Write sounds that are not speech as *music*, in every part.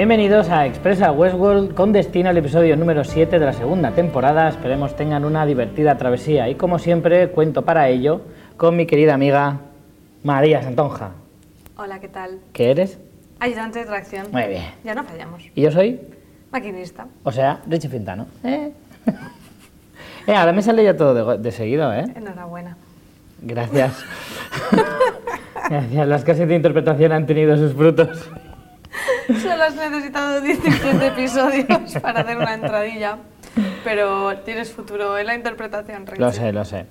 Bienvenidos a Expresa Westworld con destino al episodio número 7 de la segunda temporada. Esperemos tengan una divertida travesía y como siempre cuento para ello con mi querida amiga María Santonja. Hola, ¿qué tal? ¿Qué eres? Ayudante de tracción. Muy bien. Ya no fallamos. ¿Y yo soy? Maquinista. O sea, Richie Fintano. ¿Eh? *laughs* eh, ahora me sale ya todo de, de seguido, ¿eh? Enhorabuena. Gracias. *laughs* Gracias. Las clases de interpretación han tenido sus frutos. *laughs* Solo has necesitado 17 episodios para hacer una entradilla, pero tienes futuro en la interpretación, Richie. Lo sé, lo sé.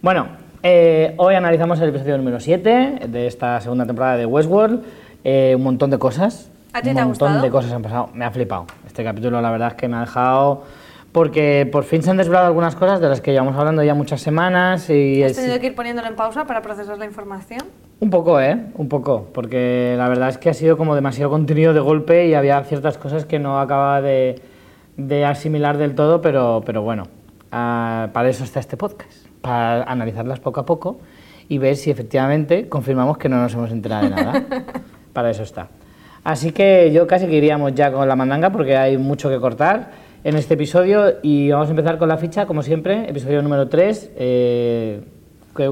Bueno, eh, hoy analizamos el episodio número 7 de esta segunda temporada de Westworld. Eh, un montón de cosas. ¿A ti un te ha montón gustado? de cosas han pasado. Me ha flipado. Este capítulo, la verdad es que me ha dejado. Porque por fin se han desvelado algunas cosas de las que llevamos hablando ya muchas semanas y ¿Has es- tenido que ir poniéndolo en pausa para procesar la información? Un poco, ¿eh? Un poco, porque la verdad es que ha sido como demasiado contenido de golpe y había ciertas cosas que no acababa de, de asimilar del todo, pero, pero bueno, ah, para eso está este podcast, para analizarlas poco a poco y ver si efectivamente confirmamos que no nos hemos enterado de nada. *laughs* para eso está. Así que yo casi que iríamos ya con la mandanga porque hay mucho que cortar en este episodio y vamos a empezar con la ficha, como siempre, episodio número 3.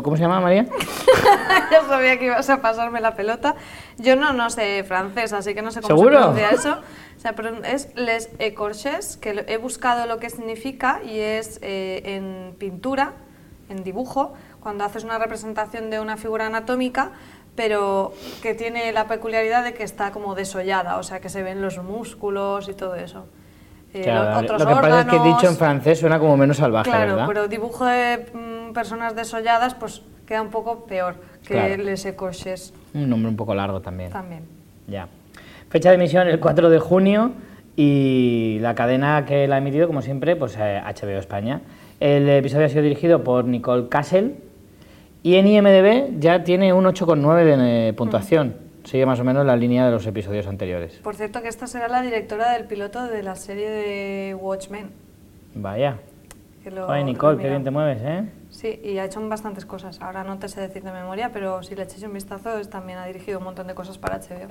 ¿Cómo se llama, María? *laughs* *laughs* ya sabía que ibas a pasarme la pelota. Yo no, no sé francés, así que no sé cómo ¿Seguro? se pronuncia eso. O sea, pero es les écorches, que he buscado lo que significa y es eh, en pintura, en dibujo, cuando haces una representación de una figura anatómica, pero que tiene la peculiaridad de que está como desollada, o sea, que se ven los músculos y todo eso. Eh, Claro, lo- otros lo que pasa es que dicho en órganos. francés suena como menos salvaje, Claro, ¿verdad? pero dibujo de mm, personas desolladas pues queda un poco peor que Claro. les écorches Un nombre un poco largo también. también. Ya. Fecha de emisión el 4 de junio y la cadena que la ha emitido, como siempre, pues eh, HBO España. El episodio ha sido dirigido por Nicole Castle y en IMDB ya tiene un 8,9 de eh, puntuación. Sigue más o menos la línea de los episodios anteriores. Por cierto que esta será la directora del piloto de la serie de Watchmen. Vaya. Oye, Nicole, qué bien te mueves, ¿eh? Sí, y ha hecho bastantes cosas. Ahora no te sé decir de memoria, pero si le echéis un vistazo, es- también ha dirigido un montón de cosas para HBO.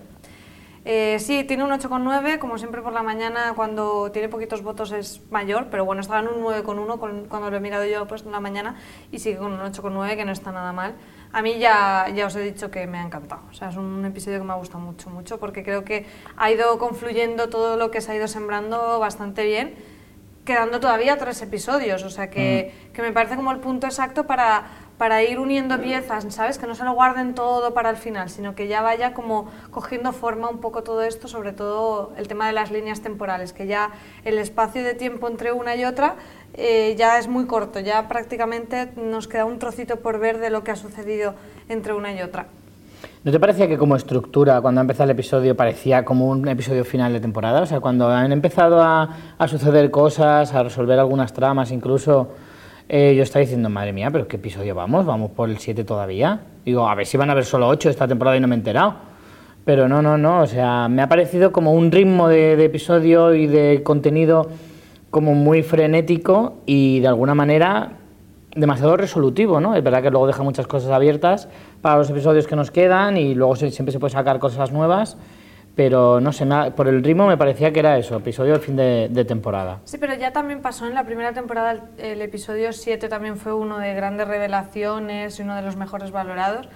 Eh, sí, tiene un 8,9, como siempre por la mañana cuando tiene poquitos votos es mayor, pero bueno, estaba en un 9,1 con- cuando lo he mirado yo pues, en la mañana y sigue con un 8,9 que no está nada mal. A mí ya, ya os he dicho que me ha encantado, o sea, es un episodio que me ha gustado mucho, mucho, porque creo que ha ido confluyendo todo lo que se ha ido sembrando bastante bien quedando todavía tres episodios, o sea que, que me parece como el punto exacto para, para ir uniendo piezas, ¿sabes? Que no se lo guarden todo para el final, sino que ya vaya como cogiendo forma un poco todo esto, sobre todo el tema de las líneas temporales, que ya el espacio de tiempo entre una y otra eh, ya es muy corto, ya prácticamente nos queda un trocito por ver de lo que ha sucedido entre una y otra. ¿No te parecía que como estructura, cuando ha empezado el episodio, parecía como un episodio final de temporada? O sea, cuando han empezado a, a suceder cosas, a resolver algunas tramas incluso, eh, yo estaba diciendo, madre mía, pero ¿qué episodio vamos? Vamos por el 7 todavía. Digo, a ver si van a haber solo 8 esta temporada y no me he enterado. Pero no, no, no, o sea, me ha parecido como un ritmo de, de episodio y de contenido como muy frenético y de alguna manera demasiado resolutivo, ¿no? Es verdad que luego deja muchas cosas abiertas para los episodios que nos quedan y luego se- siempre se puede sacar cosas nuevas, pero no sé, me por el ritmo me parecía que era eso, episodio de fin de, de temporada. Sí, pero ya también pasó en la primera temporada, el, el episodio 7 también fue uno de grandes revelaciones y uno de los mejores valorados,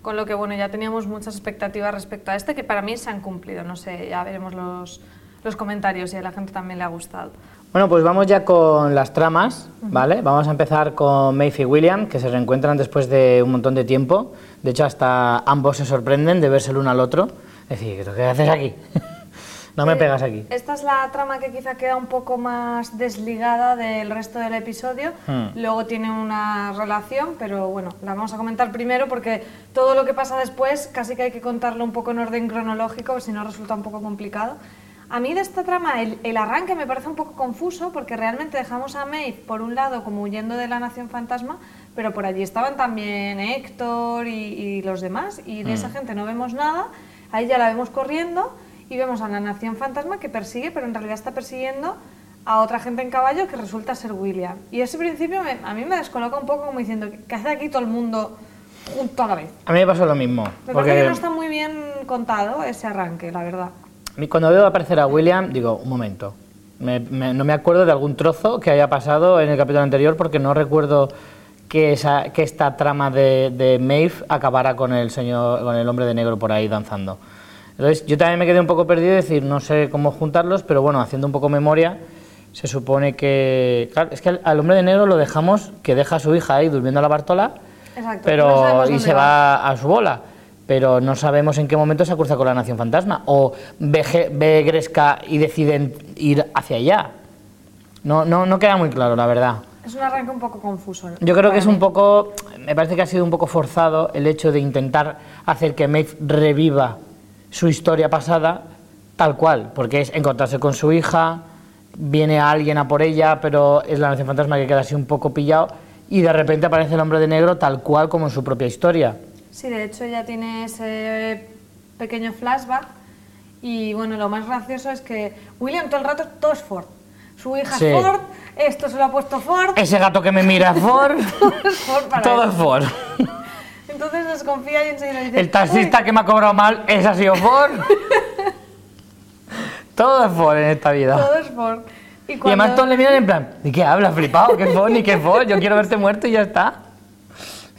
con lo que bueno, ya teníamos muchas expectativas respecto a este que para mí se han cumplido, no sé, ya veremos los, los comentarios y a la gente también le ha gustado. Bueno, pues vamos ya con las tramas, ¿vale? Vamos a empezar con Maeve y William, que se reencuentran después de un montón de tiempo. De hecho, hasta ambos se sorprenden de verse el uno al otro. Es decir, ¿qué haces aquí? *laughs* no me Eh, pegas aquí. Esta es la trama que quizá queda un poco más desligada del resto del episodio. Hmm. Luego tiene una relación, pero bueno, la vamos a comentar primero porque todo lo que pasa después casi que hay que contarlo un poco en orden cronológico, si no resulta un poco complicado. A mí de esta trama el, el arranque me parece un poco confuso porque realmente dejamos a Maeve por un lado como huyendo de la Nación Fantasma, pero por allí estaban también Héctor y, y los demás y de esa gente no vemos nada. Ahí ya la vemos corriendo y vemos a la Nación Fantasma que persigue, pero en realidad está persiguiendo a otra gente en caballo que resulta ser William. Y ese principio me- a mí me descoloca un poco como diciendo, ¿qué hace aquí todo el mundo junto a la vez? A mí me pasó lo mismo. Me parece Porque que no está muy bien contado ese arranque, la verdad. cuando veo aparecer a William, digo, un momento. Me- me- no me acuerdo de algún trozo que haya pasado en el capítulo anterior porque no recuerdo que, esa, que esta trama de, de Maeve acabara con el, señor, con el hombre de negro por ahí danzando. Entonces, yo también me quedé un poco perdido, es decir, no sé cómo juntarlos, pero bueno, haciendo un poco memoria, se supone que. Claro, es que al, al hombre de negro lo dejamos que deja a su hija ahí durmiendo a la Bartola, Exacto, pero no y se va a su bola. Pero no sabemos en qué momento se cruza con la Nación Fantasma. O ve, ve Gresca y deciden ir hacia allá. No, no, no queda muy claro, la verdad. Es un arranque un poco confuso. ¿no? Yo creo que es un poco, me parece que ha sido un poco forzado el hecho de intentar hacer que Maeve reviva su historia pasada tal cual, porque es encontrarse con su hija, viene alguien a por ella, pero es la nación fantasma que queda así un poco pillado y de repente aparece el hombre de negro tal cual como en su propia historia. Sí, de hecho ella tiene ese pequeño flashback y bueno, lo más gracioso es que William todo el rato todo es Ford. Su hija Sí. es Ford, esto se lo ha puesto Ford, Ese gato que me mira Ford, todo es *laughs* Ford para todo él. es Ford. Entonces desconfía y enseguida dice, El taxista "Uy, que me ha cobrado mal, ese ha sido Ford. *laughs* todo es Ford en esta vida. todo es Ford. Y, Y cuando- además todos le miran en plan, ¿de qué hablas, flipado? ¿Qué fue? Ni qué fue, yo quiero verte muerto y ya está.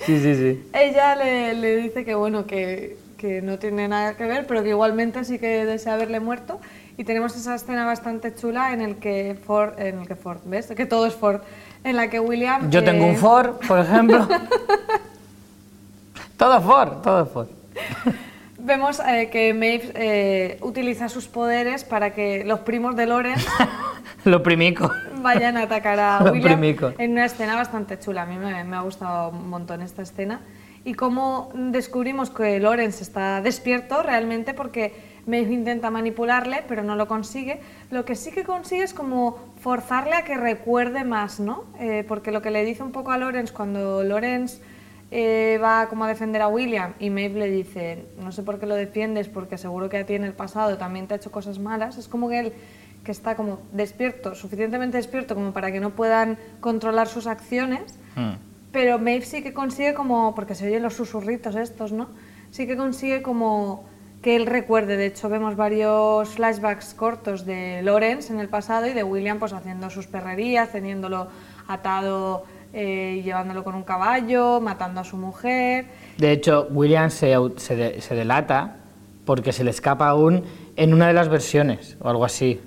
Sí, sí, sí. ella le, le dice que bueno, que, que no tiene nada que ver, pero que igualmente sí que desea haberle muerto. Y tenemos esa escena bastante chula en el que Ford, en el que Ford, ¿ves? Que todo es Ford. En la que William... Yo tengo un eh, Ford, por ejemplo. *laughs* todo Ford, todo Ford. *laughs* Vemos eh, que Maeve eh, utiliza sus poderes para que los primos de Loren *laughs* Lo primico. vayan a atacar a Los William primicos. en una escena bastante chula. A mí me, me ha gustado un montón esta escena. Y cómo descubrimos que Lorenz está despierto realmente porque Maeve intenta manipularle, pero no lo consigue. Lo que sí que consigue es como forzarle a que recuerde más, ¿no? Eh, porque lo que le dice un poco a Lorenz cuando Lorenz eh, va como a defender a William y Maeve le dice, no sé por qué lo defiendes, porque seguro que a ti en el pasado también te ha hecho cosas malas. Es como que él que está como despierto, suficientemente despierto como para que no puedan controlar sus acciones, Mm. pero Maeve sí que consigue como, porque se oyen los susurritos estos, ¿no? Sí que consigue como que él recuerde. De hecho, vemos varios flashbacks cortos de Lawrence en el pasado y de William pues haciendo sus perrerías, teniéndolo atado eh, y llevándolo con un caballo, matando a su mujer. De hecho, William se, se, de- se delata porque se le escapa aún en una de las versiones o algo así.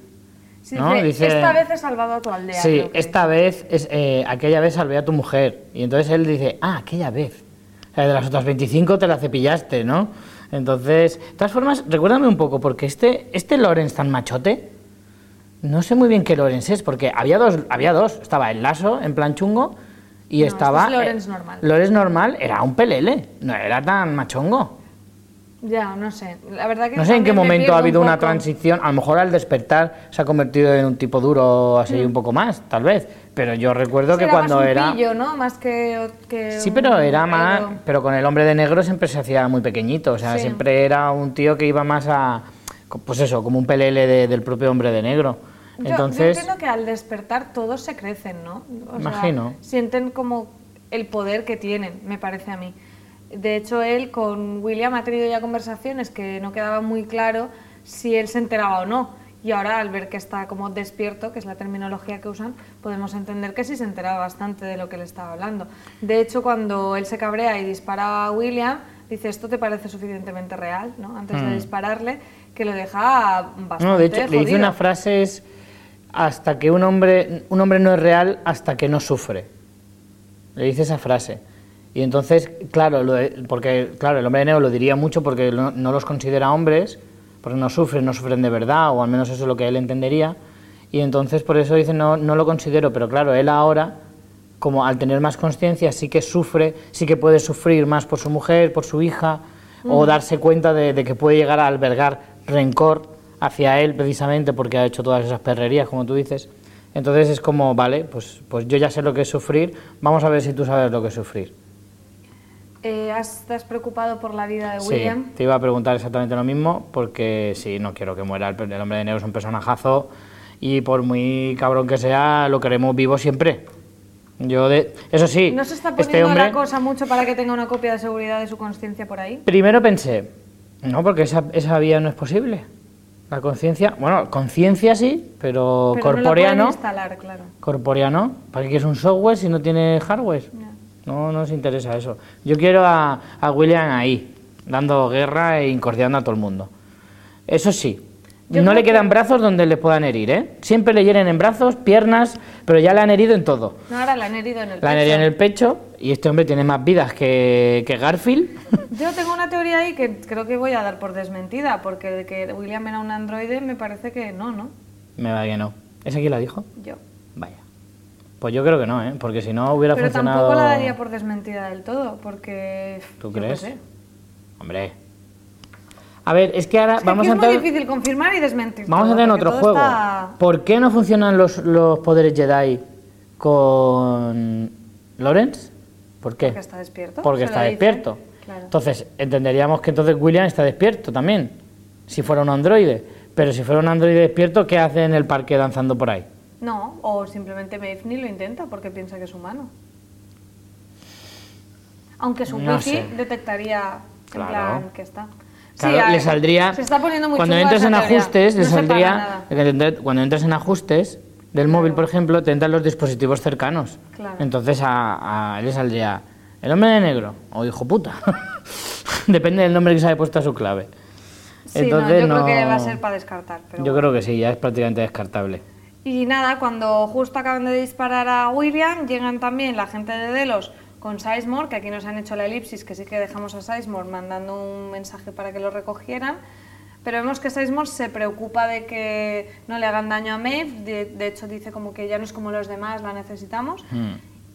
Sí, ¿No? dice, Dice- esta vez he salvado a tu aldea. Sí, esta vez, es, eh, aquella vez salvé a tu mujer. Y entonces él dice, ah, aquella vez. O sea, de las otras 25 te la cepillaste, ¿no? Entonces, de todas formas, recuérdame un poco, porque este, este Lorenz tan machote, no sé muy bien qué Lorenz es, porque había dos, había dos. Estaba el lazo, en plan chungo, y No, este estaba... es Lorenz eh, normal. Lorenz normal era un pelele, no era tan machongo. Ya, no sé. La verdad que No sé en qué momento ha un habido una transición. A lo mejor al despertar se ha convertido en un tipo duro así un poco más, tal vez. Pero yo recuerdo que era cuando más un era. pillo, ¿no? Más que, que Sí, pero era más. Pero con el hombre de negro siempre se hacía muy pequeñito. O sea, Sí. siempre era un tío que iba más a. Pues eso, como un pelele de- del propio hombre de negro. Yo- Yo, Entonces. entiendo que al despertar todos se crecen, ¿no? O sea, Imagino. sienten como el poder que tienen, me parece a mí. De hecho, él con William ha tenido ya conversaciones que no quedaba muy claro si él se enteraba o no. Y ahora, al ver que está como despierto, que es la terminología que usan, podemos entender que sí se enteraba bastante de lo que le estaba hablando. De hecho, cuando él se cabrea y dispara a William, dice, ¿esto te parece suficientemente real? ¿no? Antes de dispararle, que lo deja bastante. No, de hecho, le dice una frase es hasta que un hombre, un hombre no es real hasta que no sufre. Le dice esa frase. Y entonces, claro, lo de- porque claro, el hombre de negro lo diría mucho porque no, no los considera hombres, porque no sufren, no sufren de verdad, o al menos eso es lo que él entendería. Y entonces por eso dice no, no lo considero, pero claro, él ahora, como al tener más conciencia, sí que sufre, sí que puede sufrir más por su mujer, por su hija, o darse cuenta de, de que puede llegar a albergar rencor hacia él precisamente porque ha hecho todas esas perrerías, como tú dices. Entonces es como, vale, pues, pues yo ya sé lo que es sufrir, vamos a ver si tú sabes lo que es sufrir. Eh, ¿has, ¿Te has preocupado por la vida de Sí, William? te iba a preguntar exactamente lo mismo, porque sí, no quiero que muera. El, el hombre de negro es un personajazo y por muy cabrón que sea, lo queremos vivo siempre. Yo de, eso sí, ¿No se está este poniendo hombre, la cosa mucho para que tenga una copia de seguridad de su conciencia por ahí? primero pensé, no, porque esa, esa vía no es posible. La conciencia, bueno, conciencia sí, pero, Pero corpórea no. no. instalar, claro. Corpórea no. ¿Para qué quieres un software si no tiene hardware? No, no nos interesa eso. Yo quiero a, a William ahí, dando guerra e incordiando a todo el mundo. Eso sí, Yo no le quedan que- brazos donde le puedan herir, ¿eh? Siempre le hieren en brazos, piernas, pero ya le han herido en todo. No, ahora la han herido en el La han pecho. herido en el pecho y este hombre tiene más vidas que, que Garfield. *laughs* Yo tengo una teoría ahí que creo que voy a dar por desmentida, porque de que William era un androide me parece que no, ¿no? Me va que no. ¿Ese quién la dijo? Yo. Pues yo creo que no, ¿eh? Porque si no hubiera Pero funcionado... tampoco la daría por desmentida del todo, porque... ¿Tú crees? sé. Hombre. A ver, es que ahora Es que vamos aquí a es muy entrar... difícil confirmar y desmentir Vamos a tener porque otro juego. está- ¿Por qué no funcionan los, los poderes Jedi con Lawrence? ¿Por qué? Porque está despierto. Porque está despierto. Claro. Entonces, entenderíamos que entonces William está despierto también, si fuera un androide. Pero si fuera un androide despierto, ¿qué hace en el parque danzando por ahí? No, o simplemente Maeve ni lo intenta porque piensa que es humano. Aunque su No sé. detectaría en Claro. plan que está. Claro, a- le saldría. Se está poniendo muy cuando esa en teoría. ajustes, le No saldría. Cuando entres en ajustes del móvil, por ejemplo, te entran los dispositivos cercanos. Claro. Entonces a, a él le saldría el hombre de negro o hijo puta. *laughs* Depende del nombre que se haya puesto a su clave. Sí, Entonces, no, yo no- creo que va a ser para descartar. Pero Yo bueno. creo que sí, ya es prácticamente descartable. Y nada, cuando justo acaban de disparar a William, llegan también la gente de Delos con Sizemore, que aquí nos han hecho la elipsis, que sí que dejamos a Sizemore mandando un mensaje para que lo recogieran. Pero vemos que Sizemore se preocupa de que no le hagan daño a Maeve, de, de hecho dice como que ya no es como los demás, la necesitamos. Mm,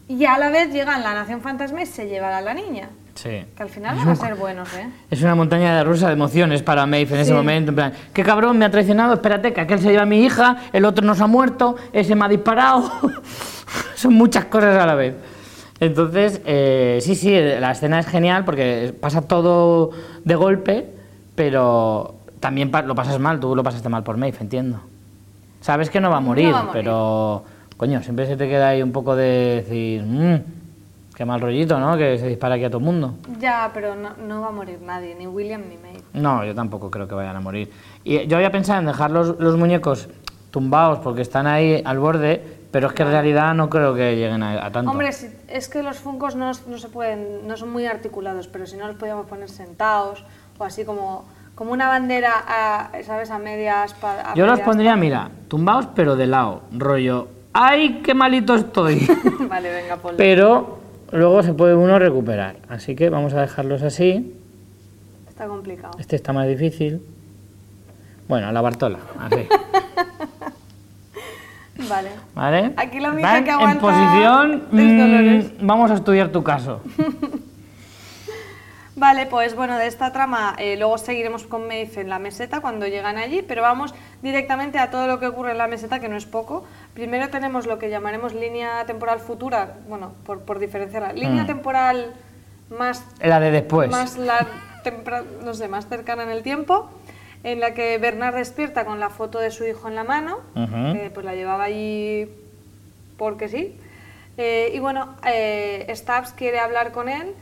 Y a la vez llegan la Nación Fantasma y se llevan a la niña. Sí. Que al final van a ser buenos, ¿eh? Es una montaña de rusa de emociones para Maeve en ese Sí. momento. En plan, qué cabrón, me ha traicionado, espérate, que aquel se lleva a mi hija, el otro nos ha muerto, ese me ha disparado. *laughs* Son muchas cosas a la vez. Entonces, eh, sí, sí, la escena es genial porque pasa todo de golpe, pero también lo pasas mal, tú lo pasaste mal por Maeve, entiendo. Sabes que no va a morir, va a morir. pero coño, siempre se te queda ahí un poco de decir, "Mm, qué mal rollito, ¿no? Que se dispara aquí a todo el mundo. Ya, pero no, no va a morir nadie, ni William ni Maeve. No, yo tampoco creo que vayan a morir. Y yo había pensado en dejar los, los muñecos tumbados porque están ahí al borde, pero es que en realidad no creo que lleguen a, a tanto. Hombre, si- es que los funcos no, no se pueden, no son muy articulados, pero si no los podíamos poner sentados o así como, como una bandera, a, ¿sabes? A medias. a yo los pondría, mira, tumbados pero de lado, rollo, ¡ay, qué malito estoy! *laughs* vale, venga, ponlo. pero luego se puede uno recuperar. Así que vamos a dejarlos así. Está complicado. Este está más difícil. Bueno, a la Bartola, así. *laughs* Vale. ¿Vale? Aquí la Van que En aguanta posición, es Dolores. mm, vamos a estudiar tu caso. *laughs* Vale, pues bueno, de esta trama eh, luego seguiremos con Maeve en la meseta cuando llegan allí, pero vamos directamente a todo lo que ocurre en la meseta, que no es poco. Primero tenemos lo que llamaremos línea temporal futura, bueno, por, por diferenciarla. Línea Mm. temporal más La de después. más la no sé, más cercana en el tiempo, en la que Bernard despierta con la foto de su hijo en la mano, que pues la llevaba allí porque sí. Eh, y bueno, eh, Stubbs quiere hablar con él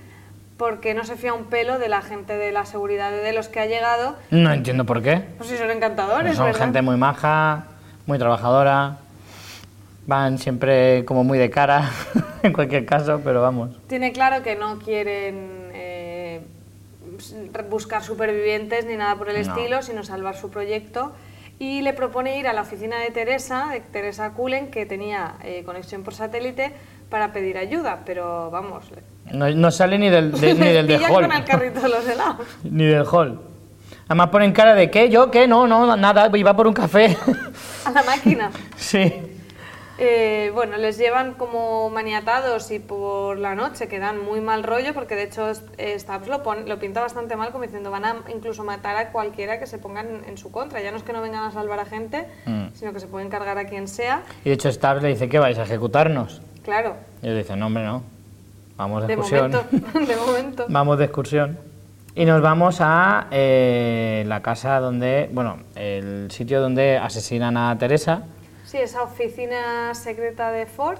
porque no se fía un pelo de la gente de la seguridad de los que ha llegado. No entiendo por qué. Pues sí, son encantadores, Son ¿verdad? gente muy maja, muy trabajadora. Van siempre como muy de cara, *laughs* en cualquier caso, pero vamos. Tiene claro que no quieren eh, buscar supervivientes ni nada por el No. estilo, sino salvar su proyecto. Y le propone ir a la oficina de Teresa, de Teresa Cullen, que tenía eh, conexión por satélite, para pedir ayuda. Pero vamos, No, no sale ni del, de, ni del *laughs* hall. con el carrito de los helados. *laughs* Ni del hall. Además ponen cara de ¿qué? ¿Yo qué? No, no, nada, iba por un café. *laughs* A la máquina. sí. Eh, bueno, les llevan como maniatados y por la noche que dan muy mal rollo, porque de hecho eh, Stubbs lo, pon- lo pinta bastante mal, como diciendo van a incluso matar a cualquiera que se pongan en, su contra. Ya no es que no vengan a salvar a gente, Mm. sino que se pueden cargar a quien sea. Y de hecho Stubbs le dice, ¿qué vais a ejecutarnos? Claro, Y ellos dicen, no, hombre, no. Vamos de, de excursión. momento, *laughs* de momento. Vamos de excursión. Y nos vamos a eh, la casa donde, bueno, el sitio donde asesinan a Teresa. Sí, esa oficina secreta de Ford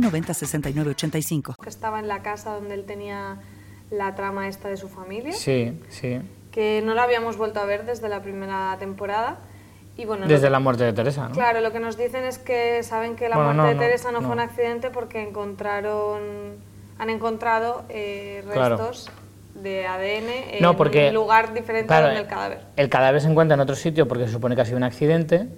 906985. que estaba en la casa donde él tenía la trama esta de su familia. Sí, sí. que no la habíamos vuelto a ver desde la primera temporada. Y bueno, Desde que- la muerte de Teresa, ¿no? Claro, lo que nos dicen es que saben que la Bueno, muerte no, de Teresa no, no. fue un accidente porque encontraron, han encontrado eh, Claro. restos de ADN en porque... un lugar diferente claro, a donde el cadáver. El cadáver se encuentra en otro sitio porque se supone que ha sido un accidente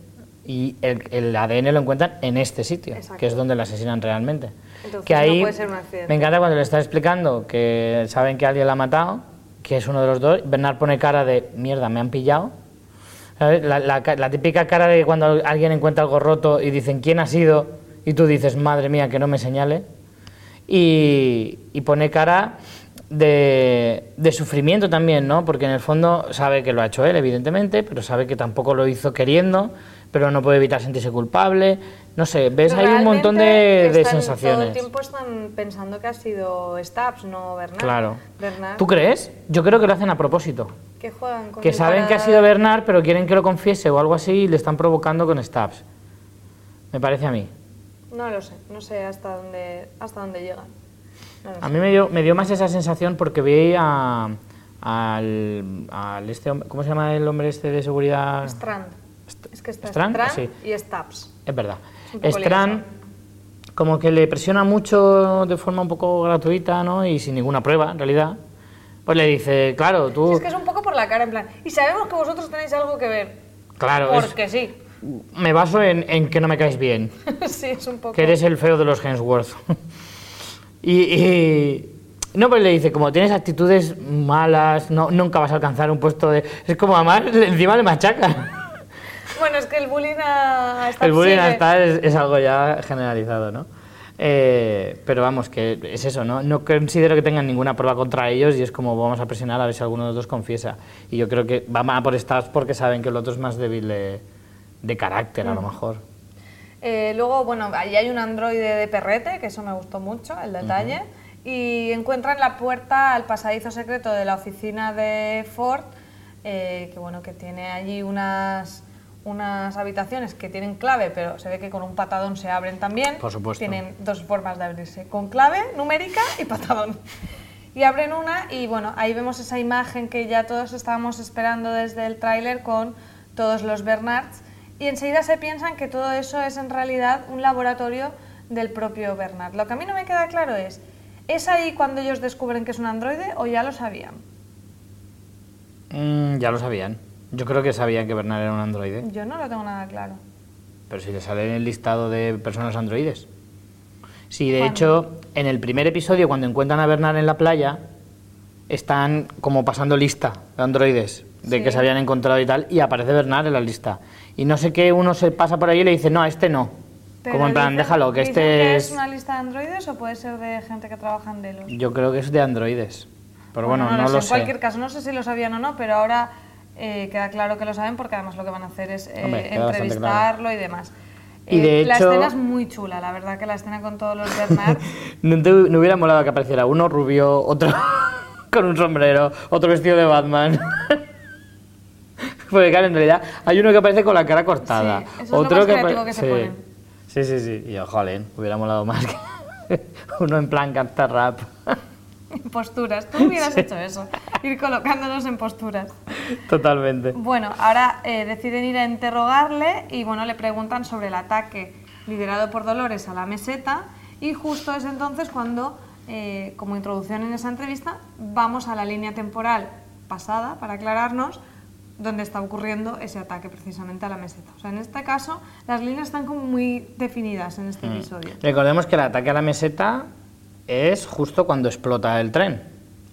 y el, el ADN lo encuentran en este sitio, Exacto. que es donde lo asesinan realmente. Entonces, que no ahí puede ser un accidente. me encanta cuando le está explicando que saben que alguien la ha matado, que es uno de los dos. Bernard pone cara de mierda, me han pillado. La, la la típica cara de cuando alguien encuentra algo roto y dicen quién ha sido y tú dices madre mía que no me señale y, y pone cara de, de sufrimiento también, ¿no? Porque en el fondo sabe que lo ha hecho él, evidentemente, pero sabe que tampoco lo hizo queriendo, pero no puede evitar sentirse culpable. No sé, ves ahí un montón de, de están- Todo el sensaciones. tiempo están pensando que ha sido Stubbs, no Bernard. Claro. Bernard, ¿Tú crees? Yo creo que lo hacen a propósito. que juegan con Que saben que ha sido Bernard, pero quieren que lo confiese o algo así y le están provocando con Stabs. Me parece a mí. No lo sé, no sé hasta dónde, hasta dónde llegan. No A sé. mí me dio, me dio más esa sensación porque vi a, al, al este ¿cómo se llama el hombre este de seguridad? Strand. Es que está Strand, Strand, sí. y Stubbs. Es verdad. Strand como que le presiona mucho de forma un poco gratuita, ¿no? Y sin ninguna prueba, en realidad. Pues le dice, claro, tú... es que es un poco por la cara, en plan. Y sabemos que vosotros tenéis algo que ver. Claro, es- Porque sí. me baso en, en que no me caes bien. *laughs* sí, es un poco. que eres el feo de los Hemsworth. *laughs* y, y- no, pues le dice, como tienes actitudes malas, no, nunca vas a alcanzar un puesto de... Es como además, encima le machaca. Bueno, es que el bullying a El bullying sigue. es, es algo ya generalizado, ¿no? Eh, pero vamos, que es eso, ¿no? No considero que tengan ninguna prueba contra ellos y es como vamos a presionar a ver si alguno de los dos confiesa. Y yo creo que van a por estas porque saben que el otro es más débil de, de carácter, a lo mejor. Eh, luego, bueno, ahí hay un androide de perrete, que eso me gustó mucho, el detalle. Y encuentran la puerta al pasadizo secreto de la oficina de Ford, eh, que bueno, que tiene allí unas, unas habitaciones que tienen clave, pero se ve que con un patadón se abren también. Por supuesto. Tienen dos formas de abrirse, con clave numérica y patadón. Y abren una y bueno, ahí vemos esa imagen que ya todos estábamos esperando desde el tráiler con todos los Bernards y enseguida se piensan que todo eso es en realidad un laboratorio del propio Bernard. Lo que a mí no me queda claro es, ¿es ahí cuando ellos descubren que es un androide o ya lo sabían? Mm, ya lo sabían. Yo creo que sabían que Bernard era un androide. Yo no lo tengo nada claro. Pero si le sale en el listado de personas androides. Sí, de ¿Cuándo? hecho, en el primer episodio, cuando encuentran a Bernard en la playa, están como pasando lista de androides de Sí. que se habían encontrado y tal, y aparece Bernard en la lista. Y no sé qué, uno se pasa por ahí y le dice, no, a este no. Pero como en plan, dicen- déjalo, que este es es... una lista de androides o puede ser de gente que trabaja en Delos? Yo creo que es de androides. Pero bueno, no, lo sé. En cualquier caso, no sé si lo sabían o no, pero ahora eh, queda claro que lo saben porque además lo que van a hacer es eh, Hombre, entrevistarlo y demás. Y de Eh, La hecho- escena es muy chula, la verdad que la escena con todos los Bernard. *laughs* ¿No, te, no hubiera molado que apareciera uno rubio, otro *laughs* con un sombrero, otro vestido de Batman? *laughs* Porque claro, en realidad hay uno que aparece con la cara cortada. Sí, eso es lo otro más que que se sí. ponen. Sí, sí, sí. Y yo, jolín, hubiera molado más que uno en plan canta rap. En posturas. Tú hubieras hecho eso, ir colocándonos en posturas. Totalmente. Bueno, ahora eh, deciden ir a interrogarle y bueno, le preguntan sobre el ataque liderado por Dolores a la meseta y justo es entonces cuando, eh, como introducción en esa entrevista, vamos a la línea temporal pasada para aclararnos dónde está ocurriendo ese ataque precisamente a la meseta. O sea, en este caso las líneas están como muy definidas en Mm. este episodio. Recordemos que el ataque a la meseta es justo cuando explota el tren.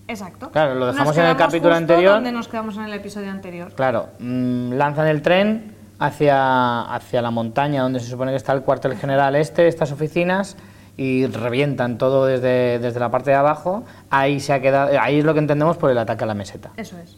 Exacto. Claro, lo dejamos en el capítulo justo anterior. donde nos quedamos en el episodio anterior. Claro, mm, lanzan el tren hacia, hacia la montaña donde se supone que está el cuartel general este, estas oficinas, y revientan todo desde, desde la parte de abajo. Ahí, se ha quedado, ahí es lo que entendemos por el ataque a la meseta. Eso es.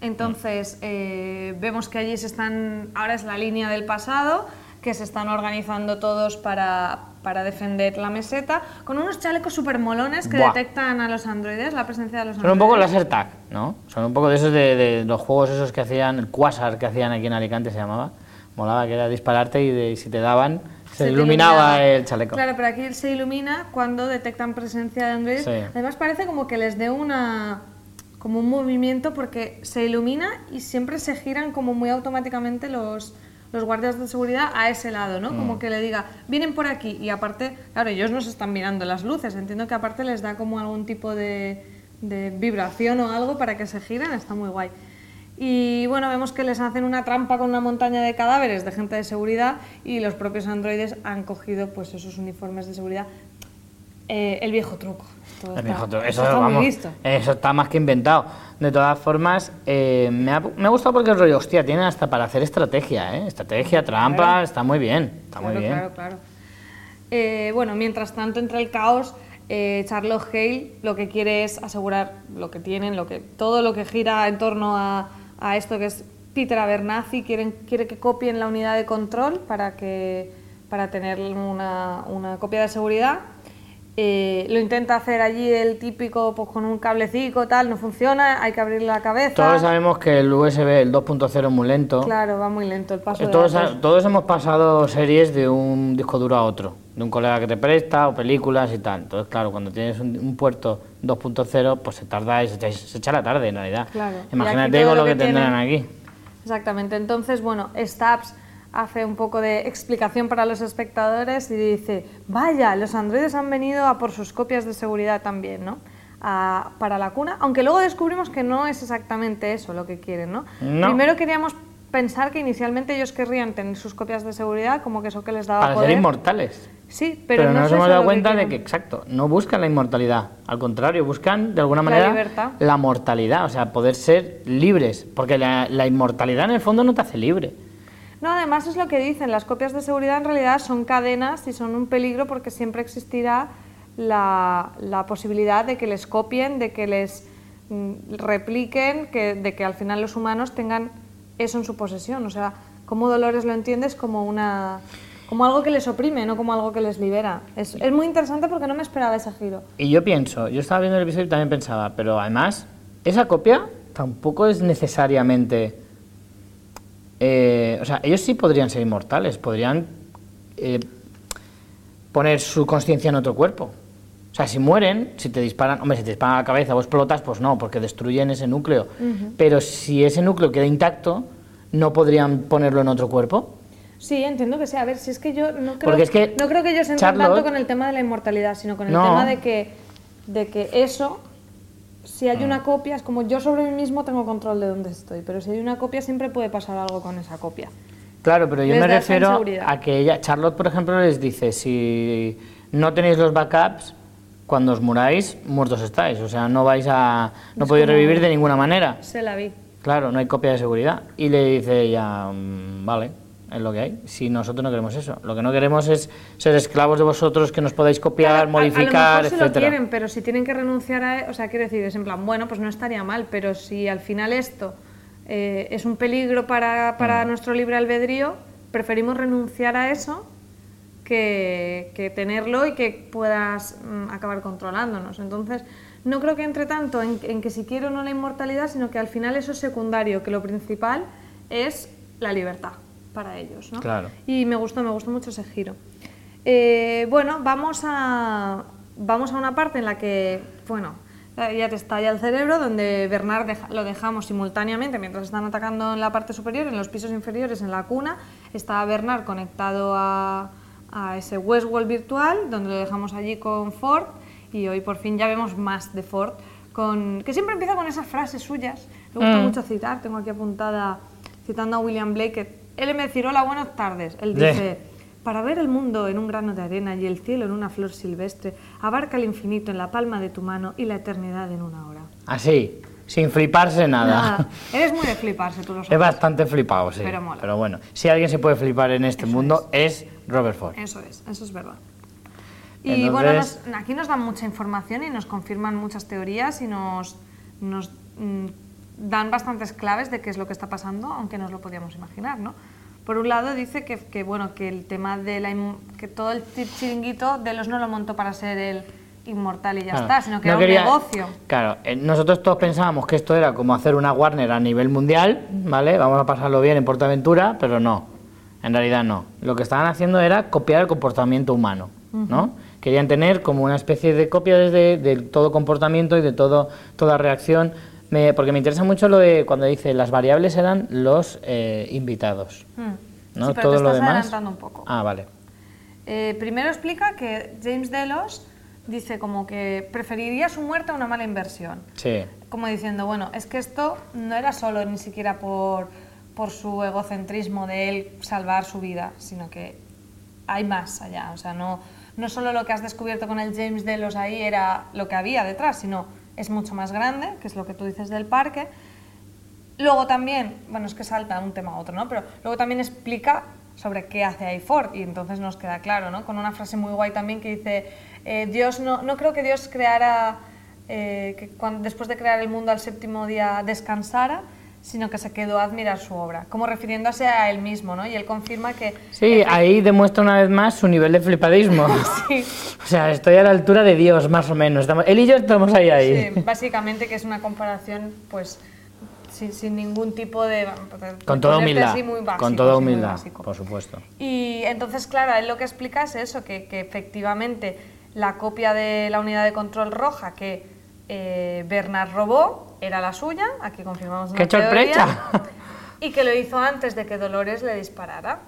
Entonces, eh, vemos que allí se están, ahora es la línea del pasado, que se están organizando todos para, para defender la meseta, con unos chalecos súper molones que Buah. detectan a los androides, la presencia de los Son un poco androides. laser tag, ¿no? Son un poco de esos de, de los juegos esos que hacían, el Quasar que hacían aquí en Alicante se llamaba. Molaba que era dispararte y, de- y si te daban se, te iluminaba el chaleco. Claro, pero aquí se ilumina cuando detectan presencia de androides. Sí. Además parece como que les dé una como un movimiento porque se ilumina y siempre se giran como muy automáticamente los, los guardias de seguridad a ese lado, ¿no? Mm. Como que le diga, vienen por aquí y aparte, claro, ellos nos están mirando las luces, entiendo que aparte les da como algún tipo de, de vibración o algo para que se giren, está muy guay. Y bueno, vemos que les hacen una trampa con una montaña de cadáveres de gente de seguridad y los propios androides han cogido pues esos uniformes de seguridad. Eh, el viejo truco. El viejo truco. Eso, está vamos, visto. eso está más que inventado. De todas formas, eh, me, ha, me ha gustado porque el rollo, hostia, tienen hasta para hacer estrategia, ¿eh? Estrategia, trampa, Claro. está muy bien. Está muy bien. Claro, claro. Eh, bueno, mientras tanto, entre el caos, eh, Charlotte Hale lo que quiere es asegurar lo que tienen, lo que, todo lo que gira en torno a, a esto que es Peter Abernathy, quieren, quiere que copien la unidad de control para, que, para tener una, una copia de seguridad. Eh, lo intenta hacer allí el típico, pues con un cablecito, tal, no funciona, hay que abrirle la cabeza. Todos sabemos que el USB, el 2.0 es muy lento. Claro, va muy lento el paso Eh, de Todos, datos. todos hemos pasado series de un disco duro a otro, de un colega que te presta o películas y tal. Entonces, claro, cuando tienes un, un puerto 2.0, pues se tarda y se echa, se echa la tarde en realidad. Claro. Imagínate con lo lo que, que tendrán aquí. Exactamente. Entonces, bueno, Stabs hace un poco de explicación para los espectadores y dice, vaya, los androides han venido a por sus copias de seguridad también, ¿no? A- para la cuna, aunque luego descubrimos que no es exactamente eso lo que quieren, ¿no? No. Primero queríamos pensar que inicialmente ellos querrían tener sus copias de seguridad, como que eso que les daba Para poder. ser inmortales. Sí, pero, Pero, no nos hemos dado que cuenta de que, exacto, no buscan la inmortalidad. Al contrario, buscan de alguna La manera libertad. la mortalidad, o sea, poder ser libres. Porque la, la inmortalidad en el fondo no te hace libre. No, además es lo que dicen, las copias de seguridad en realidad son cadenas y son un peligro porque siempre existirá la, la posibilidad de que les copien, de que les mm, repliquen, que, de que al final los humanos tengan eso en su posesión. O sea, como Dolores lo entiendes como una como algo que les oprime, no como algo que les libera. Es, es muy interesante porque no me esperaba ese giro. Y yo pienso, yo estaba viendo el episodio y también pensaba, pero además, esa copia tampoco es necesariamente. Eh, o sea, ellos sí podrían ser inmortales, podrían eh, poner su conciencia en otro cuerpo. O sea, si mueren, si te disparan, hombre, si te disparan a la cabeza o explotas, pues no, porque destruyen ese núcleo. Pero si ese núcleo queda intacto, ¿no podrían ponerlo en otro cuerpo? Sí, entiendo que sí. A ver, si es que yo no creo, es que no creo que ellos entren Charlotte- tanto con el tema de la inmortalidad, sino con el No. tema de que, de que eso si hay una copia, es como yo sobre mí mismo tengo control de dónde estoy, pero si hay una copia siempre puede pasar algo con esa copia. Claro, pero yo Les me refiero a que ella, Charlotte, por ejemplo, les dice, si no tenéis los backups, cuando os muráis, muertos estáis. O sea, no vais a... no Es podéis revivir de ninguna manera. Se la vi. Claro, no hay copia de seguridad. Y le dice ella, "Mm, vale, es lo que hay. Si nosotros no queremos eso. Lo que no queremos es ser esclavos de vosotros, que nos podáis copiar, Claro, a- modificar, a, lo mejor sí lo etcétera. quieren, pero si tienen que renunciar a... O sea, quiero decir, es en plan, bueno, pues no estaría mal, pero si al final esto eh, es un peligro para, Mm. para nuestro libre albedrío, preferimos renunciar a eso que, que tenerlo y que puedas mm, acabar controlándonos. Entonces, no creo que entre tanto en, en que si quiero o no la inmortalidad, sino que al final eso es secundario, que lo principal es la libertad para ellos. ¿no? Claro. Y me gustó, me gustó mucho ese giro. Eh, bueno, vamos a, vamos a una parte en la que, bueno, eh, ya te estalla el cerebro, donde Bernard deja- lo dejamos simultáneamente mientras están atacando en la parte superior, en los pisos inferiores, en la cuna. Está Bernard conectado a, a ese Westworld virtual, donde lo dejamos allí con Ford. Y hoy por fin ya vemos más de Ford, con, que siempre empieza con esas frases suyas. Me gusta Mm. mucho citar, tengo aquí apuntada, citando a William Blake, que él me decía, hola, buenas tardes. Él dice, para ver el mundo en un grano de arena y el cielo en una flor silvestre, abarca el infinito en la palma de tu mano y la eternidad en una hora. Así, sin fliparse nada. Eres muy de fliparse, tú lo *laughs* Es sabes. bastante flipado, sí. Pero mola. bueno, si alguien se puede flipar en este Eso mundo es Robert Ford. Eso es, eso es verdad. Y bueno, nos- aquí nos dan mucha información y nos confirman muchas teorías y nos, nos mm, dan bastantes claves de qué es lo que está pasando, aunque nos lo podíamos imaginar, ¿no? Por un lado dice que, que, bueno, que el tema de la que todo el chi- chiringuito de los no lo montó para ser el inmortal y ya Claro, está, sino que no era quería- un negocio. Claro, eh, nosotros todos pensábamos que esto era como hacer una Warner a nivel mundial, ¿vale? Vamos a pasarlo bien en Portaventura, pero no. En realidad no. Lo que estaban haciendo era copiar el comportamiento humano, ¿no? Querían tener como una especie de copia desde de todo comportamiento y de todo toda reacción. Me- porque me interesa mucho lo de cuando dice las variables eran los eh, invitados, Mm. ¿no? Sí, pero todo te lo estás demás. adelantando un poco. Ah, vale. Eh, primero explica que James Delos dice como que preferiría su muerte a una mala inversión. Sí. Como diciendo, bueno, es que esto no era solo ni siquiera por, por su egocentrismo de él salvar su vida, sino que hay más allá. O sea, no, no solo lo que has descubierto con el James Delos ahí era lo que había detrás, sino es mucho más grande, que es lo que tú dices del parque. Luego también, bueno, es que salta un tema a otro, ¿no? Pero luego también explica sobre qué hace ahí Ford y entonces nos queda claro, ¿no? Con una frase muy guay también que dice, eh, Dios no, no creo que Dios creara, eh, que cuando, después de crear el mundo al séptimo día descansara, sino que se quedó a admirar su obra, como refiriéndose a él mismo, ¿no? Y él confirma que... Sí, ahí demuestra una vez más su nivel de flipadismo. *laughs* Sí, O sea, estoy a la altura de Dios, más o menos. Estamos- él y yo estamos ahí, ahí. sí, básicamente que es una comparación, pues, sin, sin ningún tipo de... Con toda humildad. así muy básico, con toda humildad, por supuesto. Y entonces, claro, él lo que explica es eso, que, que efectivamente la copia de la unidad de control roja que eh, Bernard robó era la suya, aquí confirmamos una ¡Qué sorpresa! y que lo hizo antes de que Dolores le disparara,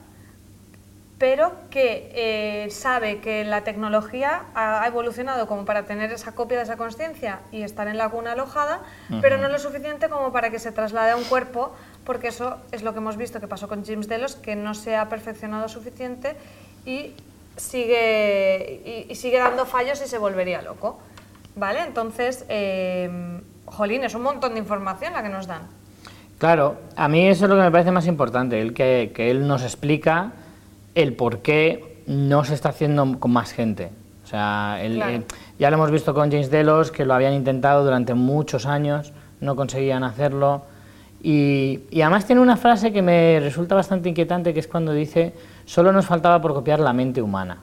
pero que eh, sabe que la tecnología ha evolucionado como para tener esa copia de esa conciencia y estar en la cuna alojada, pero no lo suficiente como para que se traslade a un cuerpo, porque eso es lo que hemos visto que pasó con James Delos, que no se ha perfeccionado suficiente y sigue, y, y sigue dando fallos y se volvería loco. ¿Vale? Entonces, eh, jolín, es un montón de información la que nos dan. Claro, a mí eso es lo que me parece más importante, el que, que él nos explica el por qué no se está haciendo con más gente. O sea, Claro. ya lo hemos visto con James Delos, que lo habían intentado durante muchos años, no conseguían hacerlo. Y, y además tiene una frase que me resulta bastante inquietante, que es cuando dice, solo nos faltaba por copiar la mente humana.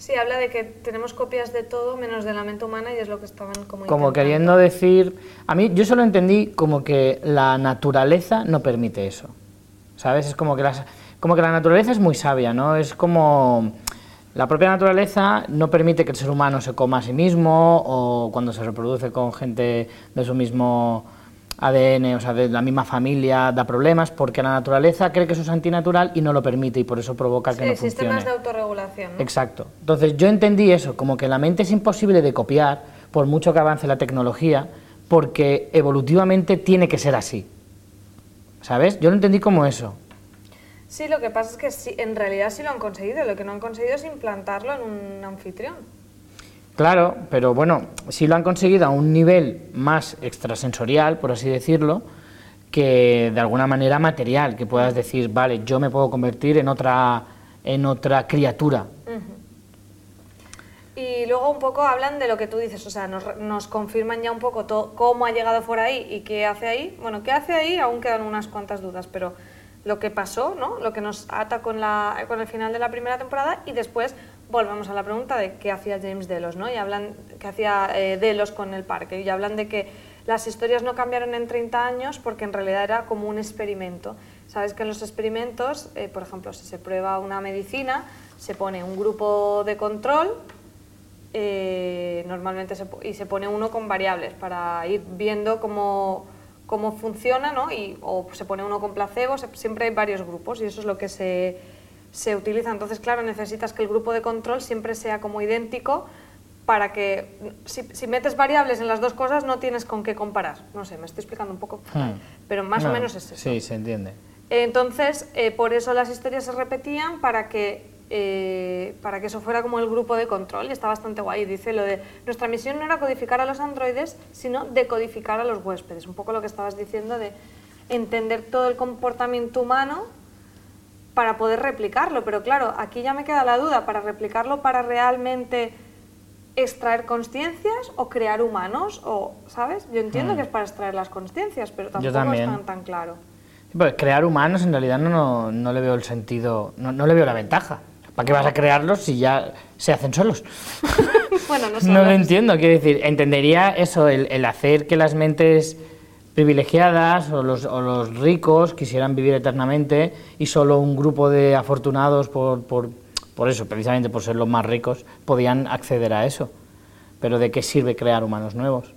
Sí, habla de que tenemos copias de todo menos de la mente humana y es lo que estaban como Como intentando. queriendo decir, a mí yo solo entendí como que la naturaleza no permite eso, ¿sabes? Es como que, las, como que la naturaleza es muy sabia, ¿no? Es como la propia naturaleza no permite que el ser humano se coma a sí mismo o cuando se reproduce con gente de su mismo ADN, o sea, de la misma familia, da problemas porque la naturaleza cree que eso es antinatural y no lo permite y por eso provoca que Sí, no sistemas funcione. de autorregulación. ¿no? Exacto. Entonces yo entendí eso, como que la mente es imposible de copiar, por mucho que avance la tecnología, porque evolutivamente tiene que ser así. ¿Sabes? Yo lo entendí como eso. Sí, lo que pasa es que sí, en realidad sí lo han conseguido. Lo que no han conseguido es implantarlo en un anfitrión. Claro, pero bueno, sí lo han conseguido a un nivel más extrasensorial, por así decirlo, que de alguna manera material, que puedas decir, vale, yo me puedo convertir en otra, en otra criatura. Y luego un poco hablan de lo que tú dices, o sea, nos, confirman ya un poco todo, cómo ha llegado por ahí y qué hace ahí. Bueno, qué hace ahí aún quedan unas cuantas dudas, pero lo que pasó, ¿no? Lo que nos ata con, la, con el final de la primera temporada y después volvemos a la pregunta de qué hacía James Delos, ¿no? Y hablan qué hacía eh, Delos con el parque y hablan de que las historias no cambiaron en 30 años porque en realidad era como un experimento. Sabes que en los experimentos, eh, por ejemplo, si se prueba una medicina, se pone un grupo de control eh, normalmente se, y se pone uno con variables para ir viendo cómo, cómo funciona, ¿no? Y, o se pone uno con placebo, siempre hay varios grupos y eso es lo que se, se utiliza. Entonces, claro, necesitas que el grupo de control siempre sea como idéntico para que si, si, metes variables en las dos cosas no tienes con qué comparar. No sé, me estoy explicando un poco, hmm. pero más o menos es eso. Sí, se entiende. Entonces, eh, por eso las historias se repetían para que, eh, para que eso fuera como el grupo de control y está bastante guay. Dice lo de, nuestra misión no era codificar a los androides, sino decodificar a los huéspedes. Un poco lo que estabas diciendo de entender todo el comportamiento humano para poder replicarlo. Pero claro, aquí ya me queda la duda, para replicarlo, para realmente extraer conciencias o crear humanos, o, ¿sabes? Yo entiendo hmm. que es para extraer las conciencias, pero tampoco es tan, tan claro. Pues crear humanos en realidad no, no, le veo el sentido, no, no, le veo la ventaja. ¿Para qué vas a crearlos si ya se hacen solos? *laughs* bueno, no, *laughs* no lo entiendo, quiero decir, entendería eso, el, el hacer que las mentes privilegiadas o los, o los, ricos quisieran vivir eternamente y solo un grupo de afortunados por, por, por, eso, precisamente por ser los más ricos, podían acceder a eso. Pero ¿de qué sirve crear humanos nuevos?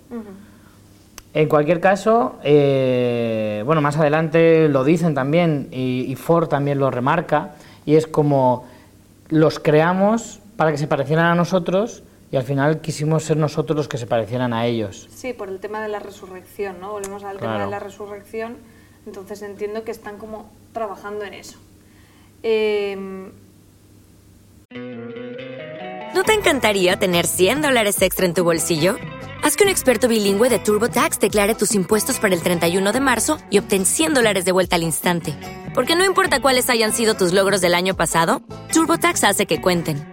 En cualquier caso, eh, bueno, más adelante lo dicen también y, Ford también lo remarca, y es como los creamos para que se parecieran a nosotros y al final quisimos ser nosotros los que se parecieran a ellos. Sí, por el tema de la resurrección, ¿no? Volvemos al tema de la resurrección, entonces entiendo que están como trabajando en eso. Em, ¿No te encantaría tener 100 dólares extra en tu bolsillo? Haz que un experto bilingüe de TurboTax declare tus impuestos para el 31 de marzo y obtén 100 dólares de vuelta al instante. Porque no importa cuáles hayan sido tus logros del año pasado, TurboTax hace que cuenten.